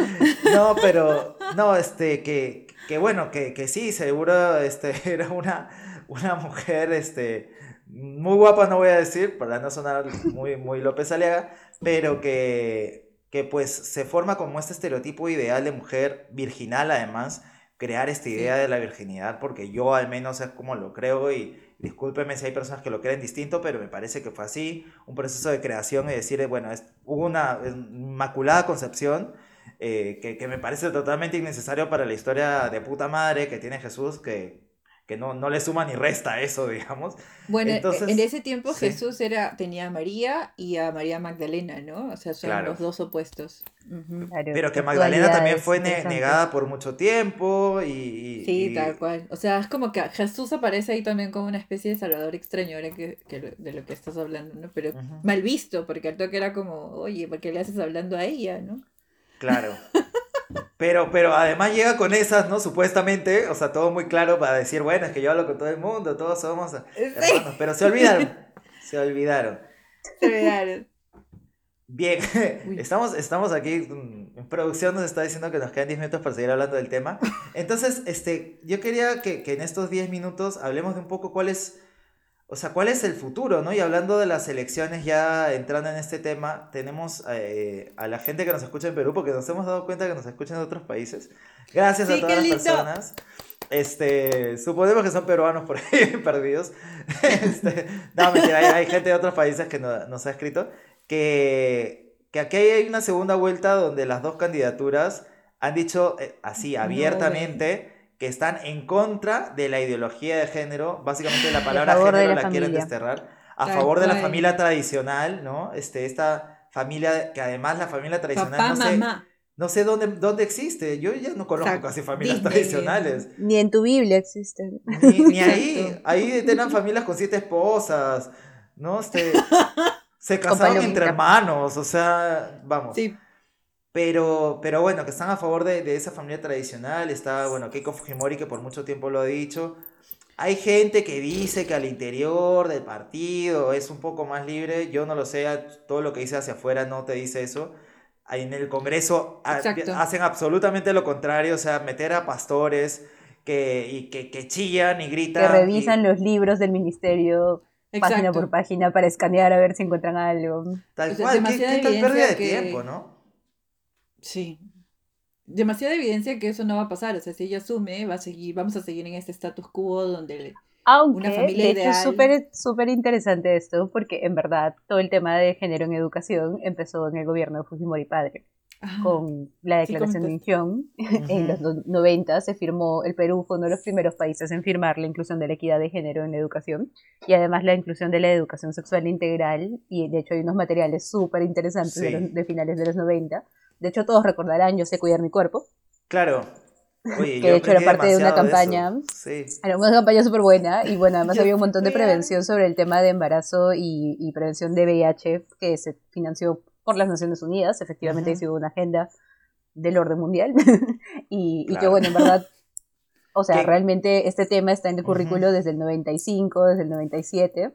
no, pero, no, este, que, que bueno, que, que sí, seguro, este, era una, una mujer, este, muy guapa no voy a decir, para no sonar muy, muy López Aliaga, pero que, que pues se forma como este estereotipo ideal de mujer virginal además, crear esta idea de la virginidad, porque yo al menos es como lo creo y discúlpeme si hay personas que lo creen distinto, pero me parece que fue así, un proceso de creación y decir, bueno, es, hubo una inmaculada concepción eh, que, que, me parece totalmente innecesario para la historia de puta madre que tiene Jesús, que que no, no le suma ni resta eso, digamos. Bueno, en ese tiempo Jesús era, tenía a María y a María Magdalena, ¿no? O sea, son los dos opuestos. Pero que Magdalena también fue negada por mucho tiempo y, Sí, tal cual. O sea, es como que Jesús aparece ahí también como una especie de salvador extraño, ahora que, de lo que estás hablando, ¿no? Pero mal visto, porque el toque era como, oye, ¿por qué le haces hablando a ella, no? Claro. Pero, pero además llega con esas, ¿no? Supuestamente, o sea, todo muy claro para decir, bueno, es que yo hablo con todo el mundo, todos somos hermanos, pero se olvidaron, se olvidaron. Se olvidaron. Bien, estamos, estamos aquí, mm, en producción nos está diciendo que nos quedan 10 minutos para seguir hablando del tema. Entonces, este, yo quería que, que en estos 10 minutos hablemos de un poco cuál es o sea, ¿cuál es el futuro? ¿no? Y hablando de las elecciones, ya entrando en este tema, tenemos eh, a la gente que nos escucha en Perú, porque nos hemos dado cuenta que nos escuchan en otros países. Gracias a todas las personas. Este, suponemos que son peruanos por ahí perdidos. Este, no, mentira, hay, gente de otros países que nos ha escrito. Que, que aquí hay una segunda vuelta donde las dos candidaturas han dicho eh, así abiertamente que están en contra de la ideología de género, básicamente la palabra género la, quieren desterrar, a favor de la familia tradicional, ¿no? Este, esta familia, que además la familia tradicional no sé, no sé dónde, dónde existe, yo ya no conozco casi familias tradicionales. Ni en tu Biblia existen. Ni, ahí, ahí tienen familias con siete esposas, ¿no? Este, se casaron entre hermanos, o sea, vamos. Sí. Pero, pero bueno, que están a favor de, de, esa familia tradicional. Está, bueno, Keiko Fujimori, que por mucho tiempo lo ha dicho. Hay gente que dice que al interior del partido es un poco más libre. Yo no lo sé, todo lo que dice hacia afuera no te dice eso. En el Congreso hacen absolutamente lo contrario, o sea, meter a pastores que, y que, que chillan y gritan. Que revisan los libros del ministerio página por página para escanear a ver si encuentran algo. Tal cual, ¿qué, qué tal pérdida de tiempo, ¿no? Sí. Demasiada evidencia que eso no va a pasar. O sea, si ella asume, va a seguir, vamos a seguir en este status quo donde Aunque, una familia de ideal... hecho, es súper interesante esto, porque en verdad todo el tema de género en educación empezó en el gobierno de Fujimori padre. con la declaración de Incheon, en los 90 se firmó, el Perú fue uno de los primeros países en firmar la inclusión de la equidad de género en educación y además la inclusión de la educación sexual integral y de hecho hay unos materiales súper interesantes de, de, finales de los 90 de hecho, todos recordarán Yo sé cuidar mi cuerpo. Claro. que de hecho era parte de una campaña. Sí. Era una campaña súper buena. Y bueno, además había un montón de prevención sobre el tema de embarazo y, prevención de VIH que se financió por las Naciones Unidas. Efectivamente, uh una agenda del orden mundial. y, y que bueno, en verdad. O sea, realmente este tema está en el currículo desde el 95, desde el 97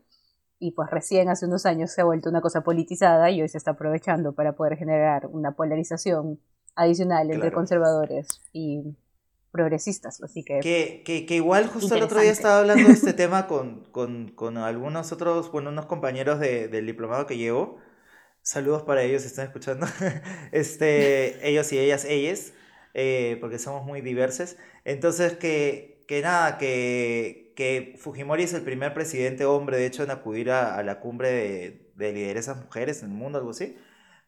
y pues recién hace unos años se ha vuelto una cosa politizada y hoy se está aprovechando para poder generar una polarización adicional entre conservadores y progresistas, así que... Que, igual justo el otro día estaba hablando de este tema con, con, algunos otros, bueno, unos compañeros de, del diplomado que llevo, saludos para ellos si están escuchando, este, ellos y ellas, ellas, eh, porque somos muy diversos, entonces que, que nada, que que Fujimori es el primer presidente hombre, de hecho, en acudir a, la cumbre de, de, lideresas mujeres en el mundo, algo así.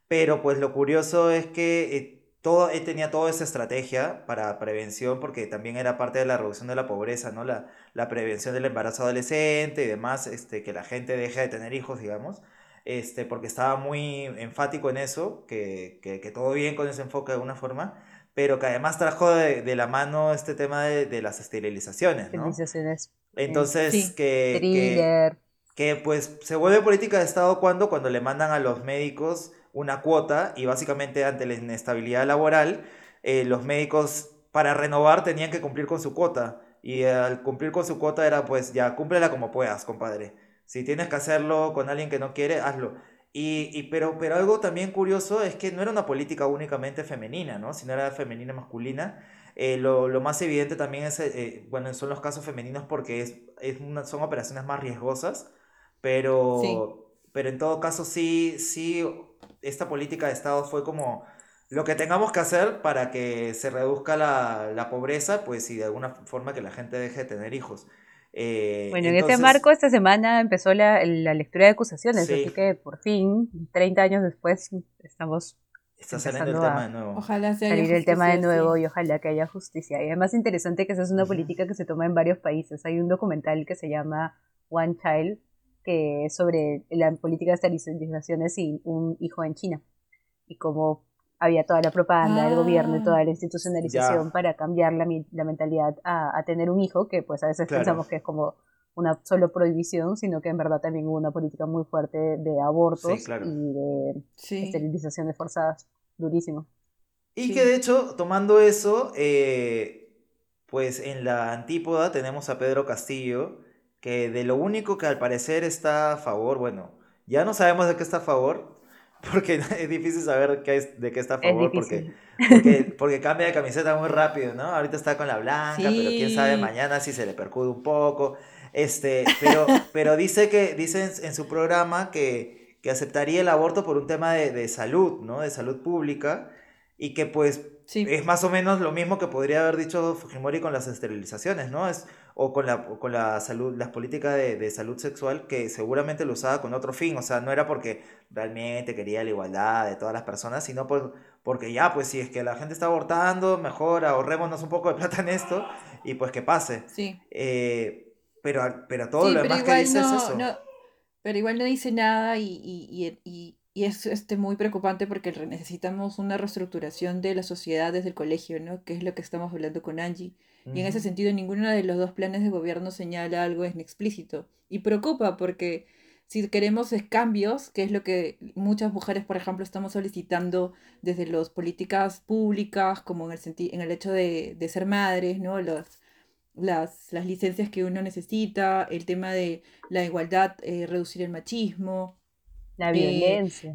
Pero pues lo curioso es que eh, todo, él tenía toda esa estrategia para prevención, porque también era parte de la reducción de la pobreza, ¿no? La, la prevención del embarazo adolescente y demás, este, que la gente deje de tener hijos, digamos. Este, porque estaba muy enfático en eso, que, que, que todo bien con ese enfoque de alguna forma pero que además trajo de, de la mano este tema de, de las esterilizaciones, ¿no? Esterilizaciones. Entonces, que, que, pues se vuelve política de Estado cuando, cuando le mandan a los médicos una cuota y básicamente ante la inestabilidad laboral, eh, los médicos para renovar tenían que cumplir con su cuota y al cumplir con su cuota era pues ya cúmplela como puedas, compadre. Si tienes que hacerlo con alguien que no quiere, hazlo. Y, y, pero, pero algo también curioso es que no era una política únicamente femenina, ¿no? sino era femenina masculina Eh, lo, lo más evidente también es, eh, bueno, son los casos femeninos porque es, es una, son operaciones más riesgosas, pero, Sí. pero en todo caso sí, sí, esta política de Estado fue como lo que tengamos que hacer para que se reduzca la, la pobreza, pues y de alguna forma que la gente deje de tener hijos. Eh, Bueno, en entonces- ese marco esta semana empezó la, la lectura de acusaciones, Sí. así que por fin, 30 años después, estamos Está saliendo el tema a- de nuevo. Ojalá se haya salir el tema de nuevo sí. y ojalá que haya justicia. Y además interesante que esa es una política que se toma en varios países. Hay un documental que se llama One Child, que es sobre la política de esterilizaciones y un hijo en China. Y cómo había toda la propaganda del gobierno y Ah. toda la institucionalización Ya. para cambiar la, mi- la mentalidad a, a tener un hijo, que pues a veces Claro. pensamos que es como una solo prohibición, sino que en verdad también hubo una política muy fuerte de abortos Sí, claro. y de Sí. esterilizaciones forzadas. Durísimo. Y Sí. que de hecho, tomando eso, eh, pues en la antípoda tenemos a Pedro Castillo, que de lo único que al parecer está a favor, bueno, ya no sabemos de qué está a favor, porque es difícil saber qué es, de qué está a favor, porque, porque, porque cambia de camiseta muy rápido, ¿no? Ahorita está con la blanca, pero quién sabe Sí. mañana si se le percude un poco. Este, pero, pero dice que, dice en, en su programa que, que aceptaría el aborto por un tema de, de salud, ¿no? De salud pública. Y que pues Sí. es más o menos lo mismo que podría haber dicho Fujimori con las esterilizaciones, ¿no? Es, o con la, o con la salud, las políticas de, de salud sexual que seguramente lo usaba con otro fin, o sea, no era porque realmente quería la igualdad de todas las personas, sino por, porque ya, pues si es que la gente está abortando, mejor ahorrémonos un poco de plata en esto y pues que pase. Sí. Eh, pero, pero todo Sí, lo pero demás que dice no, es eso. no- pero igual no dice nada y, y, y, y- y es este, muy preocupante porque necesitamos una reestructuración de la sociedad desde el colegio, ¿no? Que es lo que estamos hablando con Angie. Y en ese sentido, ninguno de los dos planes de gobierno señala algo en explícito. Y preocupa porque si queremos cambios, que es lo que muchas mujeres, por ejemplo, estamos solicitando desde las políticas públicas, como en el senti- en el hecho de, de ser madres, ¿no? Los, las, las licencias que uno necesita, el tema de la igualdad, eh, reducir el machismo, La Eh, violencia.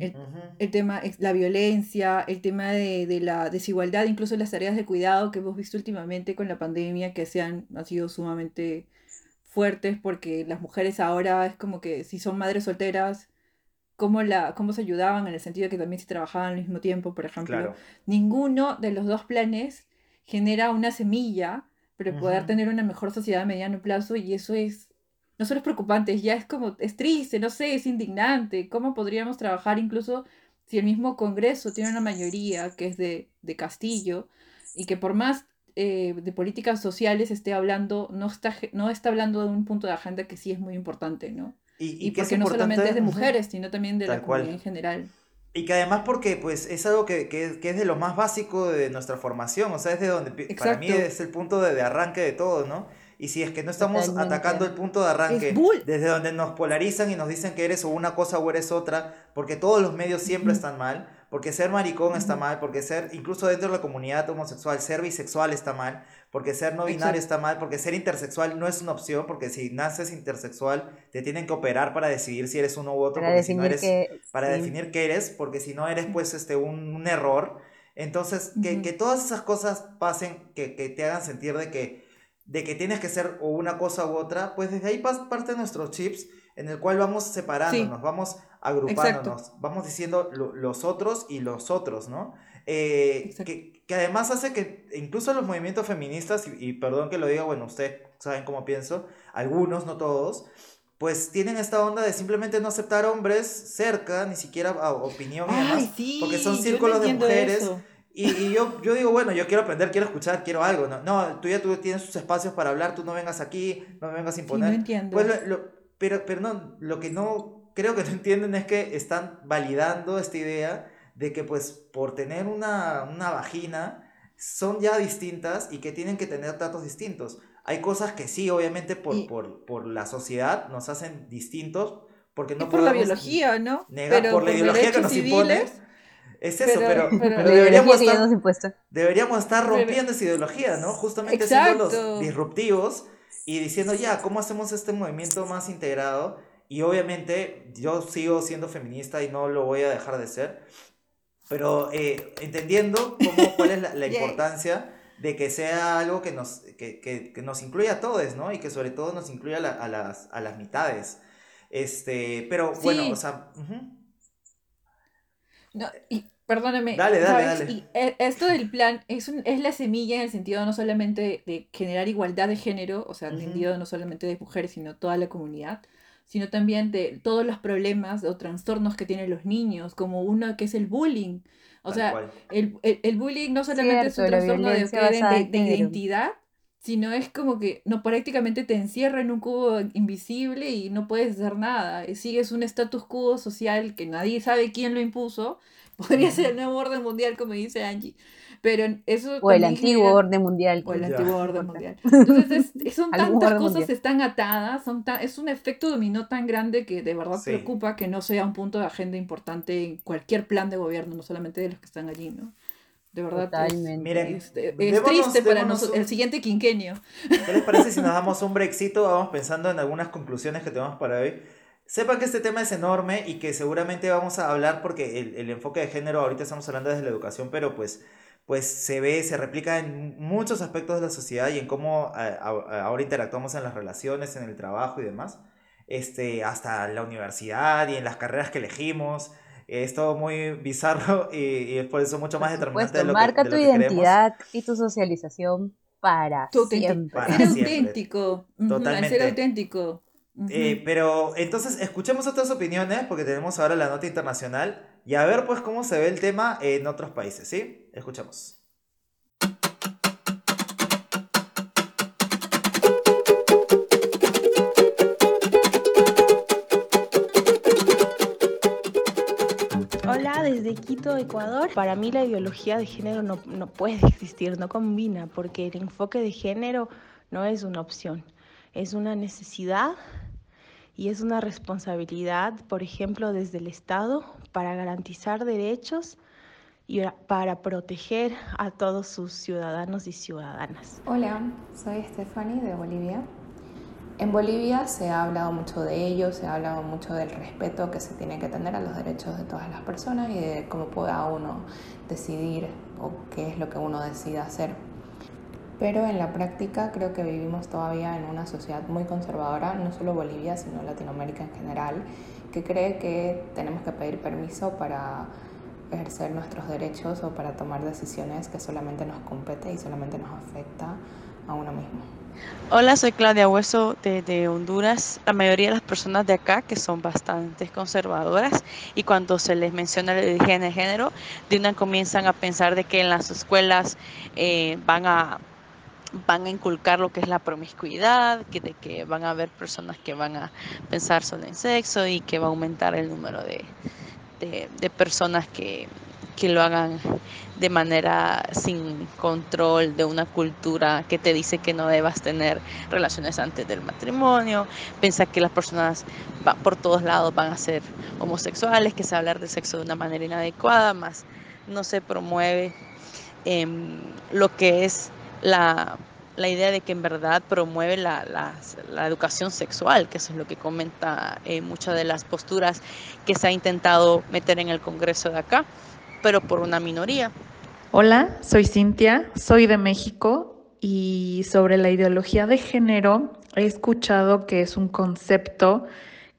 el, tema, la violencia, el tema de, de la desigualdad, incluso las tareas de cuidado que hemos visto últimamente con la pandemia, que se han, han sido sumamente fuertes, porque las mujeres ahora es como que si son madres solteras, cómo, la, cómo se ayudaban en el sentido de que también se trabajaban al mismo tiempo, por ejemplo. Claro. Ninguno de los dos planes genera una semilla para poder tener una mejor sociedad a mediano plazo y eso es, no solo es preocupante, ya es como, es triste, no sé, es indignante. ¿Cómo podríamos trabajar incluso si el mismo Congreso tiene una mayoría que es de, de Castillo y que por más eh, de políticas sociales esté hablando, no está, no está hablando de un punto de agenda que sí es muy importante, ¿no? Y, porque no solamente es de mujeres, sino también de la cual. comunidad en general. Y que además porque pues es algo que, que, es- que es de lo más básico de nuestra formación, o sea, es de donde para mí es el punto de, de arranque de todo, ¿no? Y si es que no estamos Totalmente. atacando el punto de arranque, desde donde nos polarizan y nos dicen que eres una cosa o eres otra, porque todos los medios siempre están mal, porque ser maricón está mal, porque ser, incluso dentro de la comunidad homosexual, ser bisexual está mal, porque ser no binario está mal, porque ser intersexual no es una opción, porque si naces intersexual te tienen que operar para decidir si eres uno u otro, Para porque si no definir eres que para sí. definir qué eres, porque si no eres pues este un, un error. Entonces, que, Ujú. que todas esas cosas pasen, que, que te hagan sentir de que, de que tienes que ser o una cosa u otra, pues desde ahí parte nuestros chips en el cual vamos separándonos, vamos agrupándonos, vamos diciendo lo- los otros y los otros, ¿no? Eh, Exacto. que, que además hace que incluso los movimientos feministas, y, y perdón que lo diga, bueno, ustedes saben cómo pienso, algunos, no todos, pues tienen esta onda de simplemente no aceptar hombres cerca, ni siquiera a opinión Ay, sí, porque son no círculos de mujeres. eso. Y, y yo, yo digo, bueno, yo quiero aprender, quiero escuchar, quiero algo. No, no tú ya tú tienes tus espacios para hablar, tú no vengas aquí, no me vengas a Sí, no imponer. entiendo. Pues lo- lo- pero, pero no, lo que no creo que no entienden es que están validando esta idea de que pues por tener una, una vagina son ya distintas y que tienen que tener tratos distintos. Hay cosas que sí, obviamente por, Y- por, por la sociedad nos hacen distintos porque no por la podemos biología, ¿no? negar por la ideología que nos impone. Es eso, pero- pero, pero- pero deberíamos estar. Deberíamos estar Pero- rompiendo esa ideología, ¿no? Justamente siendo Exacto. los disruptivos y diciendo, ya, ¿cómo hacemos este movimiento más integrado? Y obviamente yo sigo siendo feminista y no lo voy a dejar de ser, pero eh, entendiendo cómo, cuál es la, importancia de que sea algo que nos, que, que, que nos incluya a todos, ¿no? Y que sobre todo nos incluya a, la- a las, a las mitades. Este, pero bueno, o sea. No, y perdóname. Dale, dale, ¿sabes? dale. Y e- esto del plan es, un- es la semilla en el sentido no solamente de generar igualdad de género, o sea, en el Ujú. sentido no solamente de mujeres, sino toda la comunidad, sino también de todos los problemas o trastornos que tienen los niños, como uno que es el bullying. O Tal sea, el, el, el bullying no solamente es Cierto, un la trastorno de, de- de- identidad, sino es como que no prácticamente te encierra en un cubo invisible y no puedes hacer nada. Sigues un status quo social que nadie sabe quién lo impuso. Podría ser el nuevo orden mundial, como dice Angie. Pero eso O el antiguo genera- orden mundial. o el Ya. antiguo orden mundial. Entonces, es- son tantas cosas mundial. están atadas, son tan- es un efecto dominó tan grande que de verdad Sí. preocupa que no sea un punto de agenda importante en cualquier plan de gobierno, no solamente de los que están allí, ¿no? De verdad. es- Totalmente. Miren, es, es démonos- triste para nosotros, un- el siguiente quinquenio. ¿Qué les parece si nos damos un brexito? Vamos pensando en algunas conclusiones que tenemos para hoy. Sepan que este tema es enorme y que seguramente vamos a hablar porque el, el enfoque de género, ahorita estamos hablando desde la educación, pero pues, pues se ve, se replica en muchos aspectos de la sociedad y en cómo a- a- ahora interactuamos en las relaciones, en el trabajo y demás. Este, hasta la universidad y en las carreras que elegimos. Es todo muy bizarro y, y es por eso mucho más determinante supuesto, de lo que, marca de tu lo que queremos. identidad y tu socialización para Tu siempre. Para ser siempre. auténtico. al Totalmente. ser auténtico. Eh, pero entonces escuchemos otras opiniones porque tenemos ahora la nota internacional y a ver pues cómo se ve el tema en otros países, ¿sí? Escuchamos. Hola, desde Quito, Ecuador. Para mí la ideología de género no, no puede existir, no combina, porque el enfoque de género no es una opción, es una necesidad y es una responsabilidad, por ejemplo, desde el Estado para garantizar derechos y para proteger a todos sus ciudadanos y ciudadanas. Hola, soy Stephanie de Bolivia. En Bolivia se ha hablado mucho de ello, se ha hablado mucho del respeto que se tiene que tener a los derechos de todas las personas y de cómo pueda uno decidir o qué es lo que uno decida hacer. Pero en la práctica creo que vivimos todavía en una sociedad muy conservadora, no solo Bolivia, sino Latinoamérica en general, que cree que tenemos que pedir permiso para ejercer nuestros derechos o para tomar decisiones que solamente nos compete y solamente nos afecta a uno mismo. Hola, soy Claudia Hueso de, Honduras. La mayoría de las personas de acá, que son bastante conservadoras, y cuando se les menciona la ideología de género, de una comienzan a pensar de que en las escuelas eh, van a van a inculcar lo que es la promiscuidad, que de que van a haber personas que van a pensar solo en sexo y que va a aumentar el número de, de, personas que, que lo hagan de manera sin control de una cultura que te dice que no debas tener relaciones antes del matrimonio, piensa que las personas va- por todos lados van a ser homosexuales, que se va a hablar de sexo de una manera inadecuada, más no se promueve em, lo que es la, la idea de que en verdad promueve la, la- la educación sexual, que eso es lo que comenta eh, muchas de las posturas que se ha intentado meter en el Congreso de acá, pero por una minoría. Hola, soy Cintia, soy de México y sobre la ideología de género he escuchado que es un concepto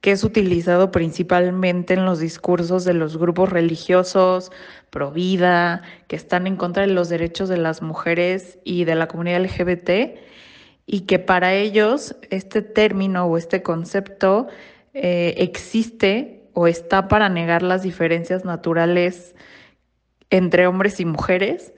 que es utilizado principalmente en los discursos de los grupos religiosos, pro vida, que están en contra de los derechos de las mujeres y de la comunidad LGBT, y que para ellos este término o este concepto eh, existe o está para negar las diferencias naturales entre hombres y mujeres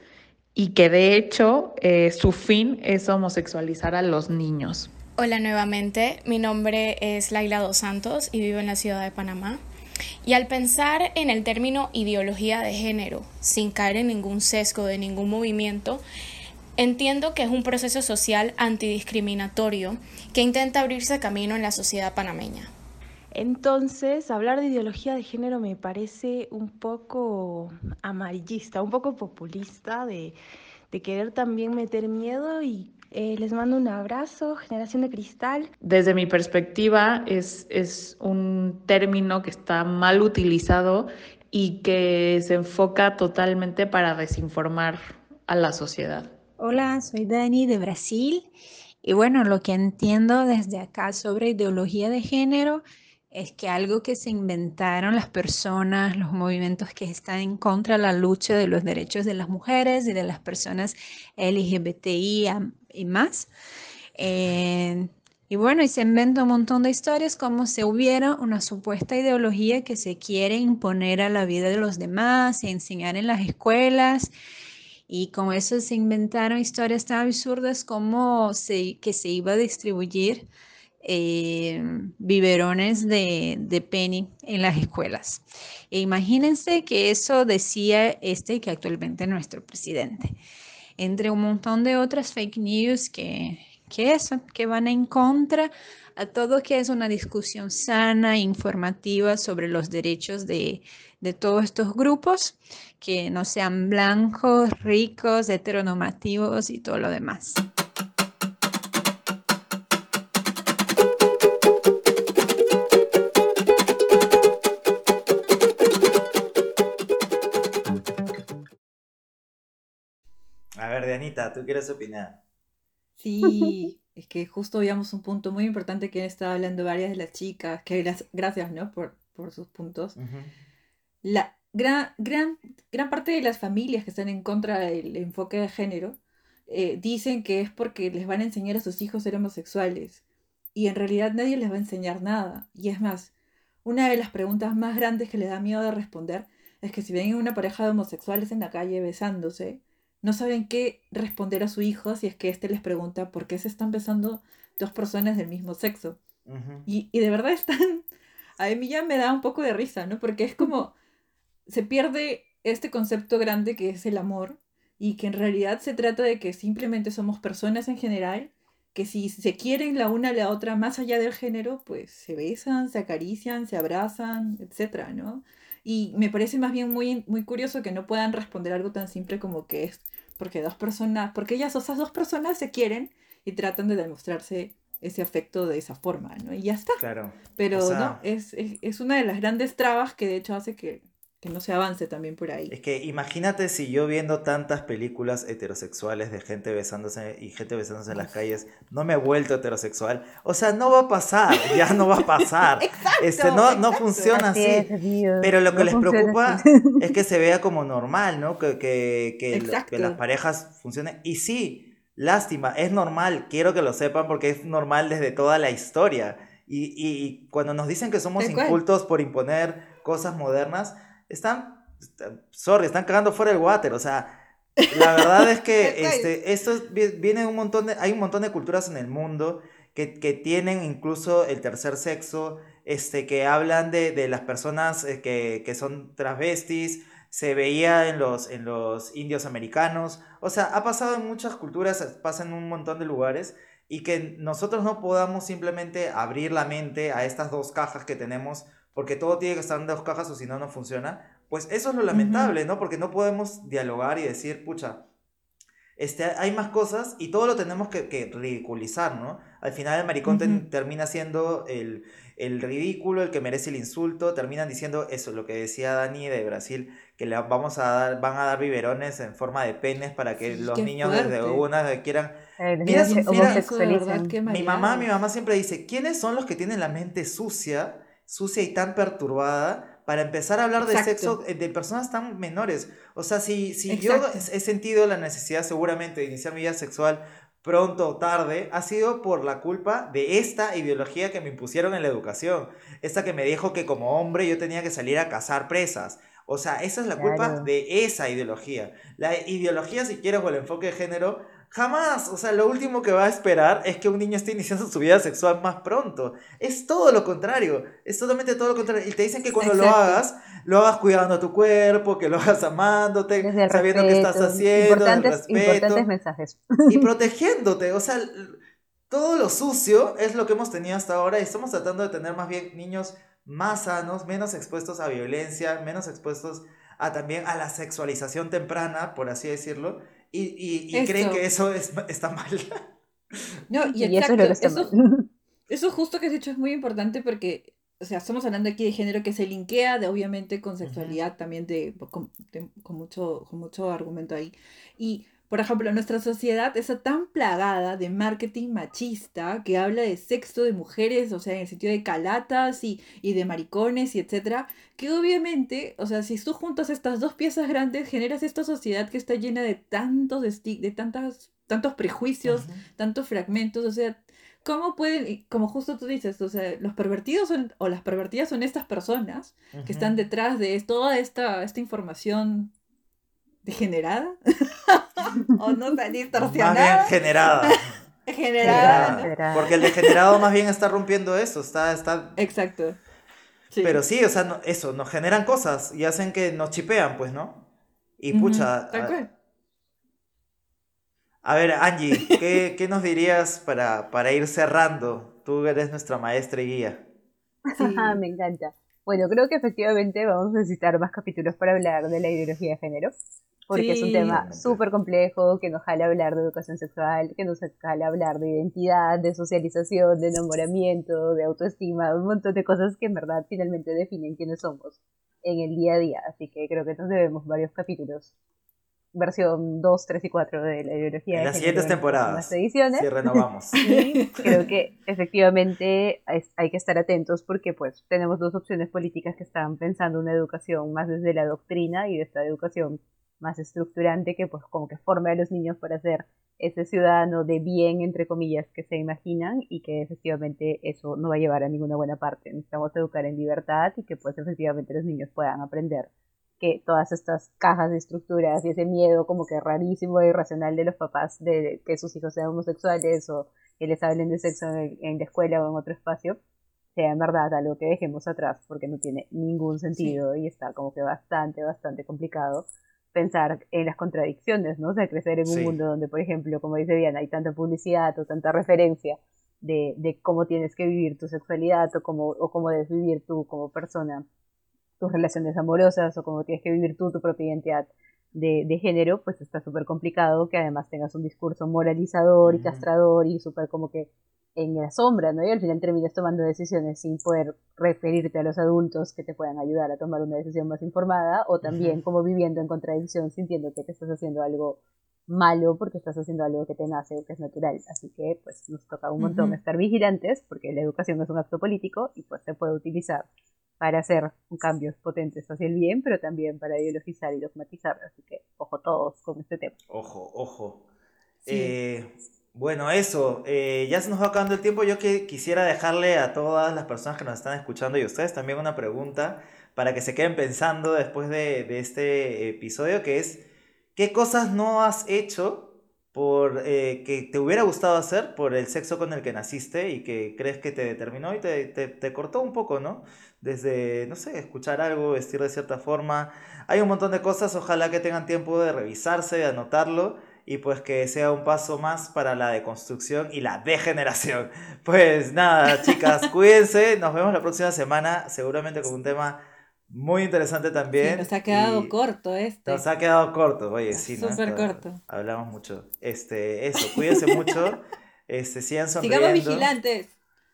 y que de hecho eh, su fin es homosexualizar a los niños. Hola nuevamente, mi nombre es Laila Dos Santos y vivo en la ciudad de Panamá. Y al pensar en el término ideología de género, sin caer en ningún sesgo de ningún movimiento, entiendo que es un proceso social antidiscriminatorio que intenta abrirse camino en la sociedad panameña. Entonces, hablar de ideología de género me parece un poco amarillista, un poco populista, de, de querer también meter miedo y eh, les mando un abrazo, generación de cristal. Desde mi perspectiva es, es un término que está mal utilizado y que se enfoca totalmente para desinformar a la sociedad. Hola, soy Dani de Brasil y bueno, lo que entiendo desde acá sobre ideología de género es que algo que se inventaron las personas, los movimientos que están en contra de la lucha de los derechos de las mujeres y de las personas LGBTI y más. Eh, y bueno, y se inventa un montón de historias como si hubiera una supuesta ideología que se quiere imponer a la vida de los demás y enseñar en las escuelas. Y con eso se inventaron historias tan absurdas como que se iba a distribuir eh, biberones de, de, penny en las escuelas. E imagínense que eso decía este que actualmente es nuestro presidente, entre un montón de otras fake news que, que eso, que van en contra a todo que es una discusión sana e informativa sobre los derechos de, de todos estos grupos, que no sean blancos, ricos, heteronormativos y todo lo demás. A ver, Dianita, ¿tú quieres opinar? Sí, es que justo veíamos un punto muy importante que han estado hablando varias de las chicas, que las, gracias, ¿no? Por, por sus puntos. La gran, gran, gran parte de las familias que están en contra del enfoque de género eh, dicen que es porque les van a enseñar a sus hijos ser homosexuales. Y en realidad nadie les va a enseñar nada. Y es más, una de las preguntas más grandes que les da miedo de responder es que si ven una pareja de homosexuales en la calle besándose, no saben qué responder a su hijo si es que éste les pregunta por qué se están besando dos personas del mismo sexo. y, y, de verdad están... A mí ya me da un poco de risa, ¿no? Porque es como... Se pierde este concepto grande que es el amor y que en realidad se trata de que simplemente somos personas en general que si se quieren la una a la otra más allá del género, pues se besan, se acarician, se abrazan, etcétera, ¿no? Y me parece más bien muy, muy curioso que no puedan responder algo tan simple como que es porque dos personas, porque ellas, esas dos personas se quieren y tratan de demostrarse ese afecto de esa forma, ¿no? Y ya está. Claro. Pero no, es, es, es, una de las grandes trabas que de hecho hace que, que no se avance también por ahí. Es que imagínate si yo viendo tantas películas heterosexuales de gente besándose y gente besándose en las calles, no me he vuelto heterosexual. O sea, no va a pasar, ya no va a pasar. este, no, no funciona así. Pero lo que les preocupa es que se vea como normal, ¿no? Que, que, que, que las parejas funcionen. Y sí, lástima, es normal, quiero que lo sepan porque es normal desde toda la historia. Y, y cuando nos dicen que somos incultos por imponer cosas modernas, están, sorry, están cagando fuera el water, o sea, la verdad es que este, esto viene un montón de, hay un montón de culturas en el mundo que, que tienen incluso el tercer sexo, este, que hablan de, de las personas eh, que, que, son transvestis, se veía en los, en los indios americanos, o sea, ha pasado en muchas culturas, pasa en un montón de lugares, y que nosotros no podamos simplemente abrir la mente a estas dos cajas que tenemos porque todo tiene que estar en dos cajas o si no, no funciona, pues eso es lo lamentable, ¿no? Porque no podemos dialogar y decir, pucha, este, hay más cosas y todo lo tenemos que, que ridiculizar, ¿no? Al final el maricón termina siendo el, el, ridículo, el que merece el insulto, terminan diciendo eso, lo que decía Dani de Brasil, que le vamos a dar, van a dar biberones en forma de penes para que los niños desde una quieran... Eh, mira, mi mamá, mi mamá siempre dice, ¿quiénes son los que tienen la mente sucia? Sucia y tan perturbada para empezar a hablar de sexo eh, de personas tan menores. O sea, si, si yo he sentido la necesidad seguramente de iniciar mi vida sexual pronto o tarde, ha sido por la culpa de esta ideología que me impusieron en la educación. Esta que me dijo que como hombre yo tenía que salir a cazar presas. O sea, esa es la culpa de esa ideología. La ideología, si quieres, o el enfoque de género, Jamás, o sea, lo último que va a esperar es que un niño esté iniciando su vida sexual más pronto. Es todo lo contrario, es totalmente todo lo contrario. Y te dicen que cuando lo hagas, lo hagas cuidando a tu cuerpo, que lo hagas amándote, sabiendo qué estás haciendo, importantes, importantes mensajes. Y protegiéndote, o sea, todo lo sucio es lo que hemos tenido hasta ahora y estamos tratando de tener más bien niños más sanos, menos expuestos a violencia, menos expuestos a también a la sexualización temprana, por así decirlo y, y, creen que eso es, está mal. No, y, exacto, eso, eso, justo que has dicho es muy importante porque, o sea, estamos hablando aquí de género que se linkea de, obviamente con sexualidad también de con, con, mucho, con mucho argumento ahí. Y por ejemplo, nuestra sociedad está tan plagada de marketing machista que habla de sexo de mujeres, o sea, en el sentido de calatas y, y de maricones y etcétera, que obviamente, o sea, si tú juntas estas dos piezas grandes, generas esta sociedad que está llena de tantos, de tantas, tantos prejuicios, tantos fragmentos, o sea, ¿cómo pueden, como justo tú dices, o sea, los pervertidos son, o las pervertidas son estas personas que están detrás de toda esta, esta información degenerada o no tan Más bien distorsionada generada. generada. Porque el degenerado más bien está rompiendo eso, está, está... exacto Pero sí, o sea, no- eso, nos generan cosas y hacen que nos chipean, pues, ¿no? Y pucha, tal a, cual. a ver, Angie, ¿qué, qué nos dirías para, para ir cerrando? Tú eres nuestra maestra y guía. Me encanta. Bueno, creo que efectivamente vamos a necesitar más capítulos para hablar de la ideología de género, porque es un Sí. tema súper complejo, que nos jala hablar de educación sexual, que nos jala hablar de identidad, de socialización, de enamoramiento, de autoestima, un montón de cosas que en verdad finalmente definen quiénes somos en el día a día. Así que creo que nos debemos varios capítulos. Versión 2, 3 y 4 de la ideología En de las género siguientes en las temporadas, próximas ediciones. si renovamos. Y creo que efectivamente hay que estar atentos porque pues tenemos dos opciones políticas que están pensando una educación más desde la doctrina y de esta educación más estructurante que pues como que forme a los niños para ser ese ciudadano de bien entre comillas que se imaginan y que efectivamente eso no va a llevar a ninguna buena parte. Necesitamos educar en libertad y que pues efectivamente los niños puedan aprender que todas estas cajas de estructuras y ese miedo como que rarísimo e irracional de los papás de que sus hijos sean homosexuales o que les hablen de sexo en, en la escuela o en otro espacio, sea en verdad algo que dejemos atrás porque no tiene ningún sentido y está como que bastante, bastante complicado pensar en las contradicciones, ¿no? O sea, crecer en un Sí. mundo donde, por ejemplo, como dice Diana, hay tanta publicidad o tanta referencia de, de cómo tienes que vivir tu sexualidad o cómo, o cómo debes vivir tú como persona tus relaciones amorosas o cómo tienes que vivir tú tu propia identidad de, de género, pues está súper complicado que además tengas un discurso moralizador y castrador y súper como que en la sombra, ¿no? Y al final terminas tomando decisiones sin poder referirte a los adultos que te puedan ayudar a tomar una decisión más informada o también Ujú. como viviendo en contradicción sintiéndote que estás haciendo algo malo porque estás haciendo algo que te nace o que es natural. Así que pues nos toca un montón Ujú. estar vigilantes porque la educación es un acto político y pues se puede utilizar para hacer cambios potentes hacia el bien, pero también para ideologizar y dogmatizar. Así que ojo todos con este tema. Ojo, ojo. Sí. Eh, bueno, eso, eh, ya se nos va acabando el tiempo. Yo que quisiera dejarle a todas las personas que nos están escuchando y ustedes también una pregunta para que se queden pensando después de, de este episodio, que es, ¿qué cosas no has hecho por eh, que te hubiera gustado hacer por el sexo con el que naciste y que crees que te determinó y te, te, te cortó un poco, ¿no? Desde, no sé, escuchar algo, vestir de cierta forma. Hay un montón de cosas, ojalá que tengan tiempo de revisarse, de anotarlo y pues que sea un paso más para la deconstrucción y la degeneración. Pues nada, chicas, cuídense, nos vemos la próxima semana, seguramente con un tema muy interesante Sí, también. nos ha quedado y corto este. Nos ha quedado corto, oye, sí. Súper corto. Hablamos mucho. Este, eso, cuídense mucho, este, sigan sonriendo. Sigamos vigilantes.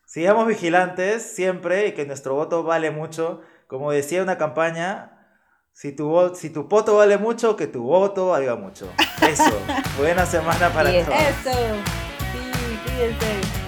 Sigamos vigilantes siempre y que nuestro voto vale mucho. Como decía una campaña, si tu, si tu voto vale mucho, que tu voto valga mucho. Eso. Buena semana para todos. Eso. Sí, cuídense.